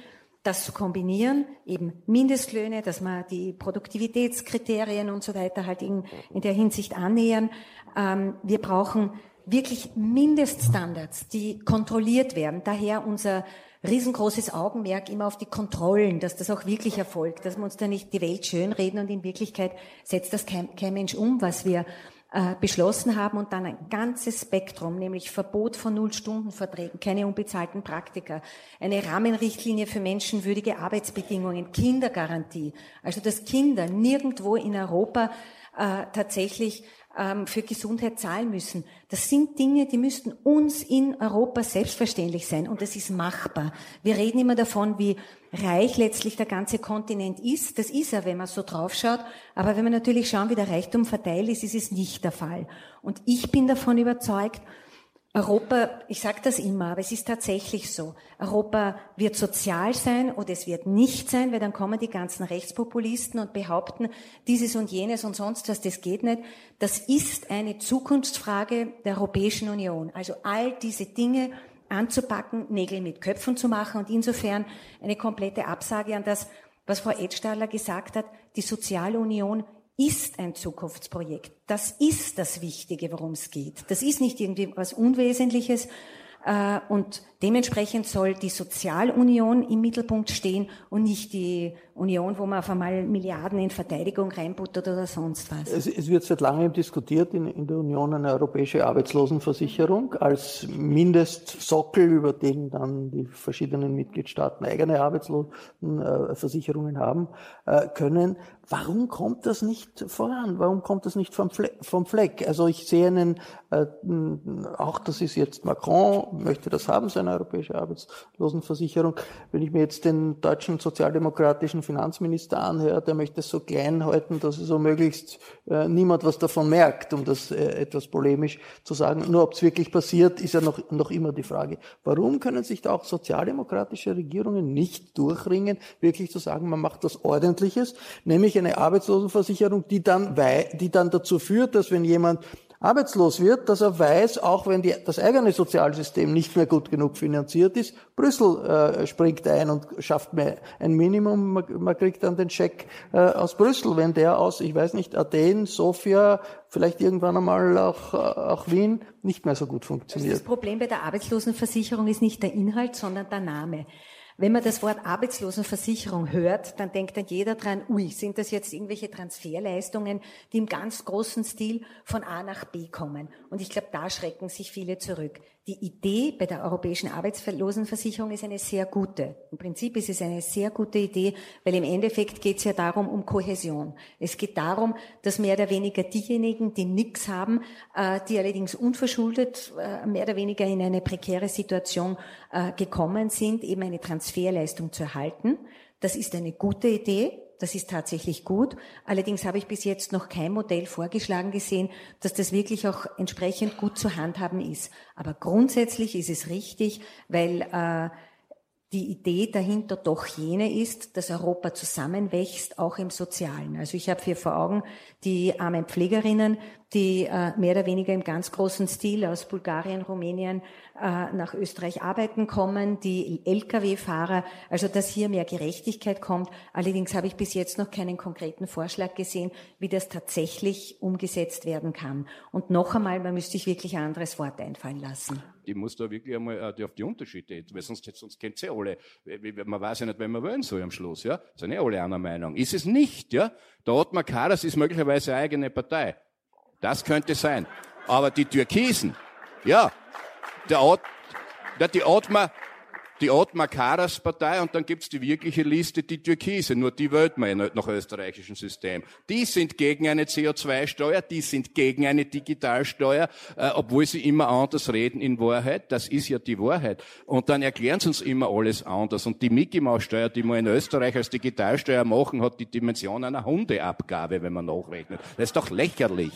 das zu kombinieren, eben Mindestlöhne, dass man die Produktivitätskriterien und so weiter halt in, in der Hinsicht annähern. Ähm, wir brauchen wirklich Mindeststandards, die kontrolliert werden. Daher unser riesengroßes Augenmerk immer auf die Kontrollen, dass das auch wirklich erfolgt, dass wir uns da nicht die Welt schönreden und in Wirklichkeit setzt das kein, kein Mensch um, was wir äh, beschlossen haben und dann ein ganzes Spektrum, nämlich Verbot von Nullstundenverträgen, keine unbezahlten Praktika, eine Rahmenrichtlinie für menschenwürdige Arbeitsbedingungen, Kindergarantie, also dass Kinder nirgendwo in Europa äh, tatsächlich ähm, für Gesundheit zahlen müssen. Das sind Dinge, die müssten uns in Europa selbstverständlich sein und das ist machbar. Wir reden immer davon, wie reich letztlich der ganze Kontinent ist. Das ist er, wenn man so draufschaut. Aber wenn wir natürlich schauen, wie der Reichtum verteilt ist, ist es nicht der Fall. Und ich bin davon überzeugt, Europa, ich sage das immer, aber es ist tatsächlich so. Europa wird sozial sein oder es wird nicht sein, weil dann kommen die ganzen Rechtspopulisten und behaupten, dieses und jenes und sonst was, das geht nicht. Das ist eine Zukunftsfrage der Europäischen Union. Also all diese Dinge anzupacken, Nägel mit Köpfen zu machen und insofern eine komplette Absage an das, was Frau Edstadler gesagt hat, die Sozialunion ist ein Zukunftsprojekt. Das ist das Wichtige, worum es geht. Das ist nicht irgendwie was Unwesentliches. Äh, und dementsprechend soll die Sozialunion im Mittelpunkt stehen und nicht die Union, wo man auf einmal Milliarden in Verteidigung reinbuttert oder sonst was. Es, es wird seit langem diskutiert in, in, der Union eine europäische Arbeitslosenversicherung als Mindestsockel, über den dann die verschiedenen Mitgliedstaaten eigene Arbeitslosenversicherungen haben äh, können. Warum kommt das nicht voran? Warum kommt das nicht vom, Fleck? Vom Fleck? Also ich sehe einen, äh, auch das ist jetzt Macron, möchte das haben, seine europäische Arbeitslosenversicherung. Wenn ich mir jetzt den deutschen sozialdemokratischen Finanzminister anhöre, der möchte es so klein halten, dass so möglichst äh, niemand was davon merkt, um das äh, etwas polemisch zu sagen. Nur ob es wirklich passiert, ist ja noch, noch immer die Frage. Warum können sich da auch sozialdemokratische Regierungen nicht durchringen, wirklich zu sagen, man macht was Ordentliches, nämlich eine Arbeitslosenversicherung, die dann, die dann dazu führt, dass wenn jemand arbeitslos wird, dass er weiß, auch wenn die, das eigene Sozialsystem nicht mehr gut genug finanziert ist, Brüssel äh, springt ein und schafft mehr ein Minimum. Man, man kriegt dann den Scheck äh, aus Brüssel, wenn der aus, ich weiß nicht, Athen, Sofia, vielleicht irgendwann einmal auch, äh, auch Wien nicht mehr so gut funktioniert. Das Problem bei der Arbeitslosenversicherung ist nicht der Inhalt, sondern der Name. Wenn man das Wort Arbeitslosenversicherung hört, dann denkt dann jeder dran, ui, sind das jetzt irgendwelche Transferleistungen, die im ganz großen Stil von A nach B kommen. Und ich glaube, da schrecken sich viele zurück. Die Idee bei der Europäischen Arbeitslosenversicherung ist eine sehr gute. Im Prinzip ist es eine sehr gute Idee, weil im Endeffekt geht es ja darum, um Kohäsion. Es geht darum, dass mehr oder weniger diejenigen, die nichts haben, äh, die allerdings unverschuldet äh, mehr oder weniger in eine prekäre Situation äh, gekommen sind, eben eine Transferleistung zu erhalten. Das ist eine gute Idee. Das ist tatsächlich gut. Allerdings habe ich bis jetzt noch kein Modell vorgeschlagen gesehen, dass das wirklich auch entsprechend gut zu handhaben ist. Aber grundsätzlich ist es richtig, weil äh, die Idee dahinter doch jene ist, dass Europa zusammenwächst, auch im Sozialen. Also ich habe hier vor Augen die armen Pflegerinnen, die äh, mehr oder weniger im ganz großen Stil aus Bulgarien, Rumänien äh, nach Österreich arbeiten kommen, die Lkw-Fahrer, also dass hier mehr Gerechtigkeit kommt. Allerdings habe ich bis jetzt noch keinen konkreten Vorschlag gesehen, wie das tatsächlich umgesetzt werden kann. Und noch einmal, man müsste sich wirklich ein anderes Wort einfallen lassen. Ich muss da wirklich einmal äh, auf die Unterschiede, weil sonst, sonst kennt sie alle. Man weiß ja nicht, wenn man wollen soll am Schluss, ja. Sind eh alle einer Meinung. Ist es nicht, ja. Der Ottmar Karas ist möglicherweise eine eigene Partei. Das könnte sein. Aber die Türkisen, ja, der Ort, der, die Ottmar, die Ottmar Karas Partei und dann gibt's die wirkliche Liste, die Türkise. Nur die wählt man ja nicht nach österreichischem System. Die sind gegen eine CO2-Steuer, die sind gegen eine Digitalsteuer, äh, obwohl sie immer anders reden in Wahrheit. Das ist ja die Wahrheit. Und dann erklären sie uns immer alles anders. Und die Mickey-Maus-Steuer, die wir in Österreich als Digitalsteuer machen, hat die Dimension einer Hundeabgabe, wenn man nachrechnet. Das ist doch lächerlich.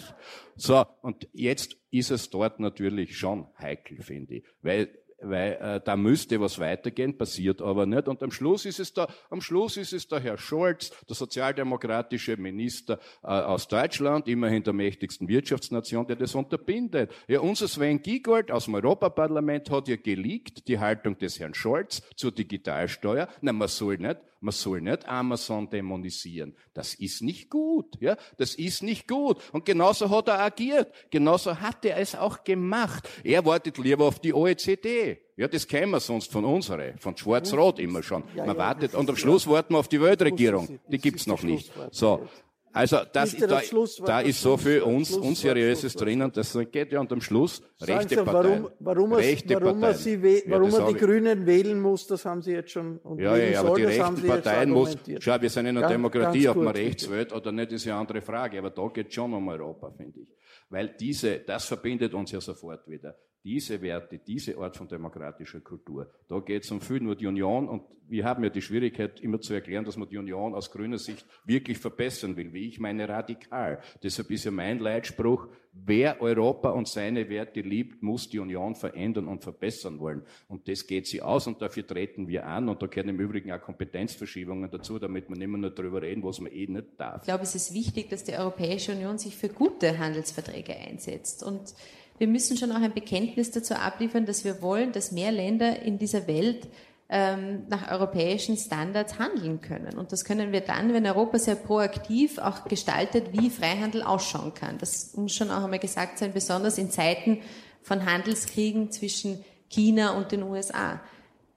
So, und jetzt ist es dort natürlich schon heikel, finde ich. Weil weil äh, da müsste was weitergehen, passiert aber nicht. Und am Schluss ist es da, am Schluss ist es der Herr Scholz, der sozialdemokratische Minister äh, aus Deutschland, immerhin der mächtigsten Wirtschaftsnation, der das unterbindet. Ja, unser Sven Giegold aus dem Europaparlament hat ja geleakt die Haltung des Herrn Scholz zur Digitalsteuer. Na, man soll nicht man soll nicht Amazon dämonisieren. Das ist nicht gut, ja. Das ist nicht gut. Und genauso hat er agiert. Genauso hat er es auch gemacht. Er wartet lieber auf die OECD. Ja, das kennen wir sonst von unsere, von Schwarz-Rot immer schon. Man wartet, und am Schluss warten wir auf die Weltregierung. Die gibt's noch nicht. So. Also das, da, da ist so viel uns, Unseriöses drinnen, das geht ja und am Schluss rechte Sie, Parteien. Warum, warum, rechte warum, er, sie warum ja, er die Grünen wählen muss, das haben Sie jetzt schon. Und ja, ja, aber die rechten Parteien muss, schau, wir sind in einer ganz, Demokratie, ganz ob man rechts wählt oder nicht, ist ja eine andere Frage, aber da geht schon um Europa, finde ich. Weil diese, das verbindet uns ja sofort wieder diese Werte, diese Art von demokratischer Kultur, da geht es um viel nur die Union und wir haben ja die Schwierigkeit, immer zu erklären, dass man die Union aus grüner Sicht wirklich verbessern will, wie ich meine radikal. Deshalb ist ja mein Leitspruch, wer Europa und seine Werte liebt, muss die Union verändern und verbessern wollen. Und das geht sie aus und dafür treten wir an und da gehören im Übrigen auch Kompetenzverschiebungen dazu, damit man immer nur darüber reden, was man eh nicht darf. Ich glaube, es ist wichtig, dass die Europäische Union sich für gute Handelsverträge einsetzt und wir müssen schon auch ein Bekenntnis dazu abliefern, dass wir wollen, dass mehr Länder in dieser Welt ähm, nach europäischen Standards handeln können. Und das können wir dann, wenn Europa sehr proaktiv auch gestaltet, wie Freihandel ausschauen kann. Das muss schon auch einmal gesagt sein, besonders in Zeiten von Handelskriegen zwischen China und den USA.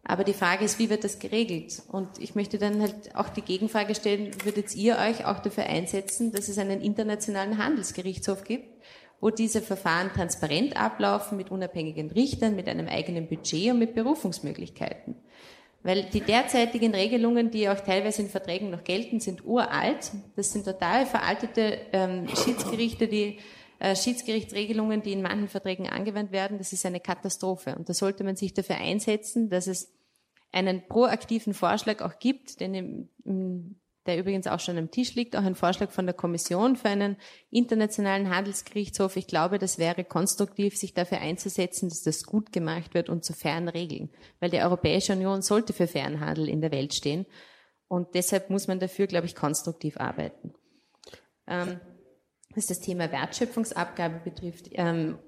Aber die Frage ist, wie wird das geregelt? Und ich möchte dann halt auch die Gegenfrage stellen, würdet ihr euch auch dafür einsetzen, dass es einen internationalen Handelsgerichtshof gibt, wo diese Verfahren transparent ablaufen mit unabhängigen Richtern, mit einem eigenen Budget und mit Berufungsmöglichkeiten. Weil die derzeitigen Regelungen, die auch teilweise in Verträgen noch gelten, sind uralt. Das sind total veraltete ähm, Schiedsgerichte, die äh, Schiedsgerichtsregelungen, die in manchen Verträgen angewandt werden. Das ist eine Katastrophe. Und da sollte man sich dafür einsetzen, dass es einen proaktiven Vorschlag auch gibt, denn im, im der übrigens auch schon am Tisch liegt, auch ein Vorschlag von der Kommission für einen internationalen Handelsgerichtshof. Ich glaube, das wäre konstruktiv, sich dafür einzusetzen, dass das gut gemacht wird und zu fairen Regeln. Weil die Europäische Union sollte für fairen Handel in der Welt stehen. Und deshalb muss man dafür, glaube ich, konstruktiv arbeiten. Ähm, was das Thema Wertschöpfungsabgabe betrifft, ähm,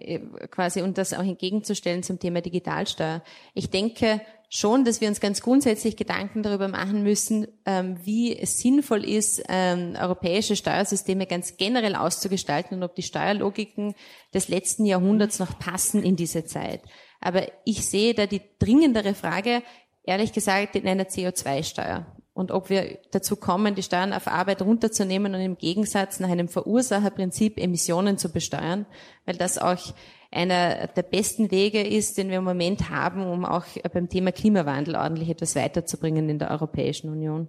quasi und das auch entgegenzustellen zum Thema Digitalsteuer. Ich denke, schon, dass wir uns ganz grundsätzlich Gedanken darüber machen müssen, ähm, wie es sinnvoll ist, ähm, europäische Steuersysteme ganz generell auszugestalten und ob die Steuerlogiken des letzten Jahrhunderts noch passen in diese Zeit. Aber ich sehe da die dringendere Frage, ehrlich gesagt, in einer CO2-Steuer. Und ob wir dazu kommen, die Steuern auf Arbeit runterzunehmen und im Gegensatz nach einem Verursacherprinzip Emissionen zu besteuern, weil das auch einer der besten Wege ist, den wir im Moment haben, um auch beim Thema Klimawandel ordentlich etwas weiterzubringen in der Europäischen Union.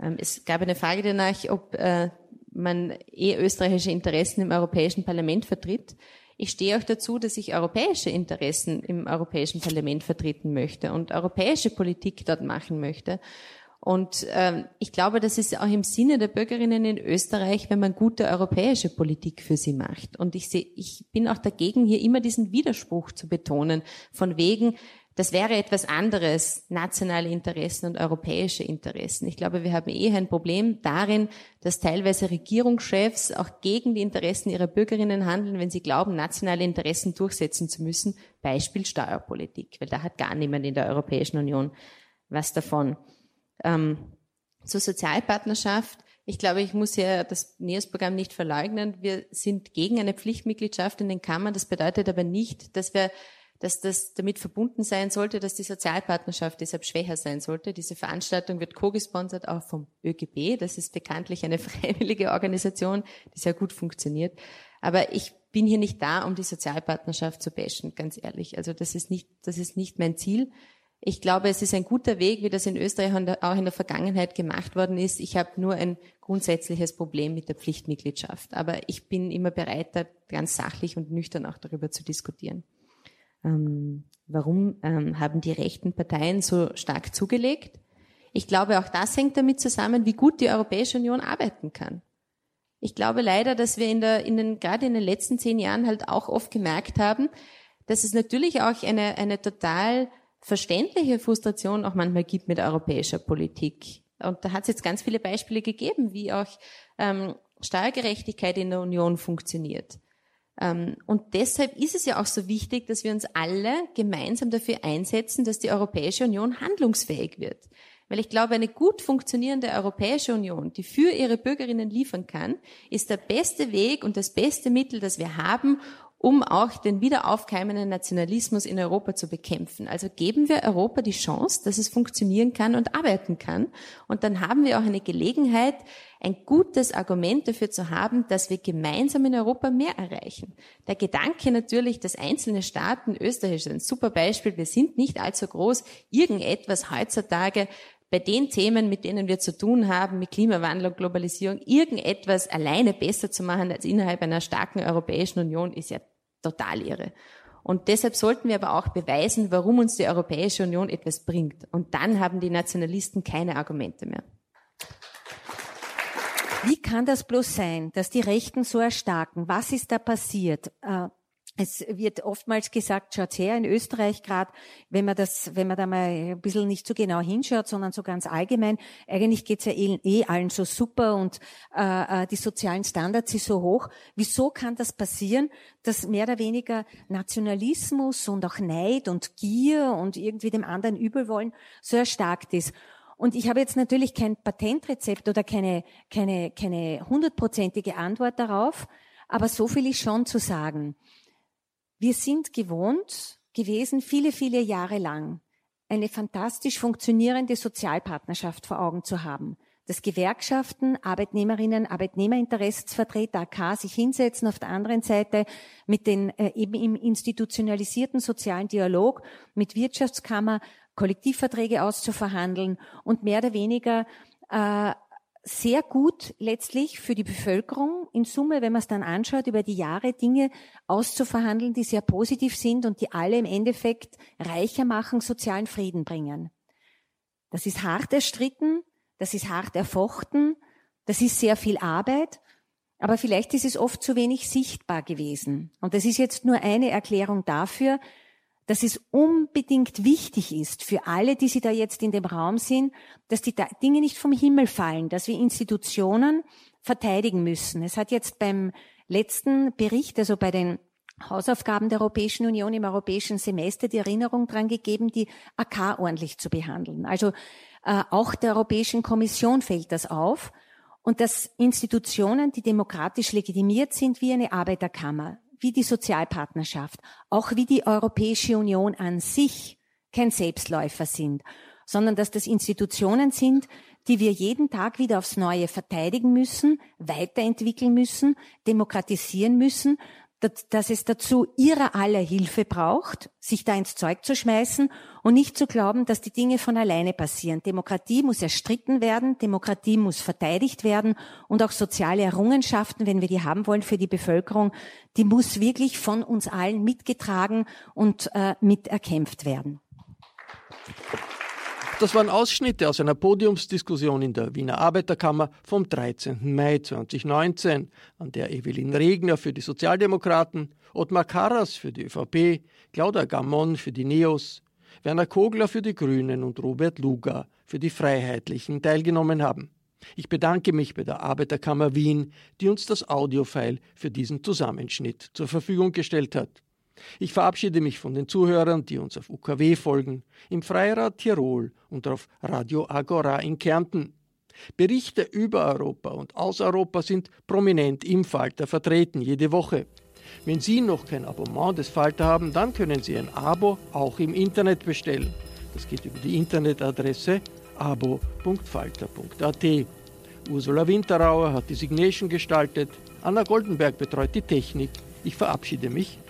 Ähm, es gab eine Frage danach, ob äh, man eh österreichische Interessen im Europäischen Parlament vertritt. Ich stehe auch dazu, dass ich europäische Interessen im Europäischen Parlament vertreten möchte und europäische Politik dort machen möchte. Und ähm, ich glaube, das ist auch im Sinne der Bürgerinnen in Österreich, wenn man gute europäische Politik für sie macht. Und ich sehe, ich bin auch dagegen, hier immer diesen Widerspruch zu betonen, von wegen, Das wäre etwas anderes, nationale Interessen und europäische Interessen. Ich glaube, wir haben eher ein Problem darin, dass teilweise Regierungschefs auch gegen die Interessen ihrer Bürgerinnen handeln, wenn sie glauben, nationale Interessen durchsetzen zu müssen. Beispiel Steuerpolitik, weil da hat gar niemand in der Europäischen Union was davon. Ähm, zur Sozialpartnerschaft. Ich glaube, ich muss ja das NEOS-Programm nicht verleugnen. Wir sind gegen eine Pflichtmitgliedschaft in den Kammern. Das bedeutet aber nicht, dass wir dass das damit verbunden sein sollte, dass die Sozialpartnerschaft deshalb schwächer sein sollte. Diese Veranstaltung wird co-gesponsert auch vom ÖGB. Das ist bekanntlich eine freiwillige Organisation, die sehr gut funktioniert. Aber ich bin hier nicht da, um die Sozialpartnerschaft zu bashen, ganz ehrlich. Also das ist nicht, das ist nicht mein Ziel. Ich glaube, es ist ein guter Weg, wie das in Österreich auch in der Vergangenheit gemacht worden ist. Ich habe nur ein grundsätzliches Problem mit der Pflichtmitgliedschaft. Aber ich bin immer bereit, da ganz sachlich und nüchtern auch darüber zu diskutieren. Ähm, warum ähm, haben die rechten Parteien so stark zugelegt? Ich glaube, auch das hängt damit zusammen, wie gut die Europäische Union arbeiten kann. Ich glaube leider, dass wir in, der, in den, gerade in den letzten zehn Jahren halt auch oft gemerkt haben, dass es natürlich auch eine, eine total verständliche Frustration auch manchmal gibt mit europäischer Politik. Und da hat es jetzt ganz viele Beispiele gegeben, wie auch ähm, Steuergerechtigkeit in der Union funktioniert. Ähm, und deshalb ist es ja auch so wichtig, dass wir uns alle gemeinsam dafür einsetzen, dass die Europäische Union handlungsfähig wird. Weil ich glaube, eine gut funktionierende Europäische Union, die für ihre Bürgerinnen liefern kann, ist der beste Weg und das beste Mittel, das wir haben, um auch den wiederaufkeimenden Nationalismus in Europa zu bekämpfen. Also geben wir Europa die Chance, dass es funktionieren kann und arbeiten kann. Und dann haben wir auch eine Gelegenheit, ein gutes Argument dafür zu haben, dass wir gemeinsam in Europa mehr erreichen. Der Gedanke natürlich, dass einzelne Staaten, Österreich ist ein super Beispiel, wir sind nicht allzu groß, irgendetwas heutzutage bei den Themen, mit denen wir zu tun haben, mit Klimawandel und Globalisierung, irgendetwas alleine besser zu machen als innerhalb einer starken Europäischen Union, ist ja total irre. Und deshalb sollten wir aber auch beweisen, warum uns die Europäische Union etwas bringt. Und dann haben die Nationalisten keine Argumente mehr. Wie kann das bloß sein, dass die Rechten so erstarken? Was ist da passiert? Es wird oftmals gesagt, schaut her, in Österreich gerade, wenn man das, wenn man da mal ein bisschen nicht so genau hinschaut, sondern so ganz allgemein, eigentlich geht's ja eh, eh allen so super und äh, äh, die sozialen Standards sind so hoch. Wieso kann das passieren, dass mehr oder weniger Nationalismus und auch Neid und Gier und irgendwie dem anderen Übelwollen so erstarkt ist? Und ich habe jetzt natürlich kein Patentrezept oder keine, keine, keine hundertprozentige Antwort darauf, aber so viel ist schon zu sagen. Wir sind gewohnt gewesen, viele, viele Jahre lang, eine fantastisch funktionierende Sozialpartnerschaft vor Augen zu haben. Dass Gewerkschaften, Arbeitnehmerinnen, Arbeitnehmerinteressensvertreter, AK sich hinsetzen, auf der anderen Seite mit den äh, eben im institutionalisierten sozialen Dialog mit Wirtschaftskammer Kollektivverträge auszuverhandeln und mehr oder weniger äh, sehr gut letztlich für die Bevölkerung in Summe, wenn man es dann anschaut, über die Jahre Dinge auszuverhandeln, die sehr positiv sind und die alle im Endeffekt reicher machen, sozialen Frieden bringen. Das ist hart erstritten, das ist hart erfochten, das ist sehr viel Arbeit, aber vielleicht ist es oft zu wenig sichtbar gewesen. Und das ist jetzt nur eine Erklärung dafür, dass es unbedingt wichtig ist für alle, die Sie da jetzt in dem Raum sind, dass die Dinge nicht vom Himmel fallen, dass wir Institutionen verteidigen müssen. Es hat jetzt beim letzten Bericht, also bei den Hausaufgaben der Europäischen Union im europäischen Semester die Erinnerung dran gegeben, die AK ordentlich zu behandeln. Also äh, auch der Europäischen Kommission fällt das auf und dass Institutionen, die demokratisch legitimiert sind, wie eine Arbeiterkammer, wie die Sozialpartnerschaft, auch wie die Europäische Union an sich kein Selbstläufer sind, sondern dass das Institutionen sind, die wir jeden Tag wieder aufs Neue verteidigen müssen, weiterentwickeln müssen, demokratisieren müssen dass es dazu ihrer aller Hilfe braucht, sich da ins Zeug zu schmeißen und nicht zu glauben, dass die Dinge von alleine passieren. Demokratie muss erstritten werden, Demokratie muss verteidigt werden und auch soziale Errungenschaften, wenn wir die haben wollen für die Bevölkerung, die muss wirklich von uns allen mitgetragen und äh, miterkämpft werden. Das waren Ausschnitte aus einer Podiumsdiskussion in der Wiener Arbeiterkammer vom 13. Mai 2019, an der Evelyn Regner für die Sozialdemokraten, Ottmar Karas für die ÖVP, Claudia Gammon für die NEOS, Werner Kogler für die Grünen und Robert Luga für die Freiheitlichen teilgenommen haben. Ich bedanke mich bei der Arbeiterkammer Wien, die uns das Audiofile für diesen Zusammenschnitt zur Verfügung gestellt hat. Ich verabschiede mich von den Zuhörern, die uns auf UKW folgen, im Freirad Tirol und auf Radio Agora in Kärnten. Berichte über Europa und aus Europa sind prominent im Falter vertreten, jede Woche. Wenn Sie noch kein Abonnement des Falter haben, dann können Sie ein Abo auch im Internet bestellen. Das geht über die Internetadresse abo.falter.at. Ursula Winterauer hat die Signation gestaltet, Anna Goldenberg betreut die Technik. Ich verabschiede mich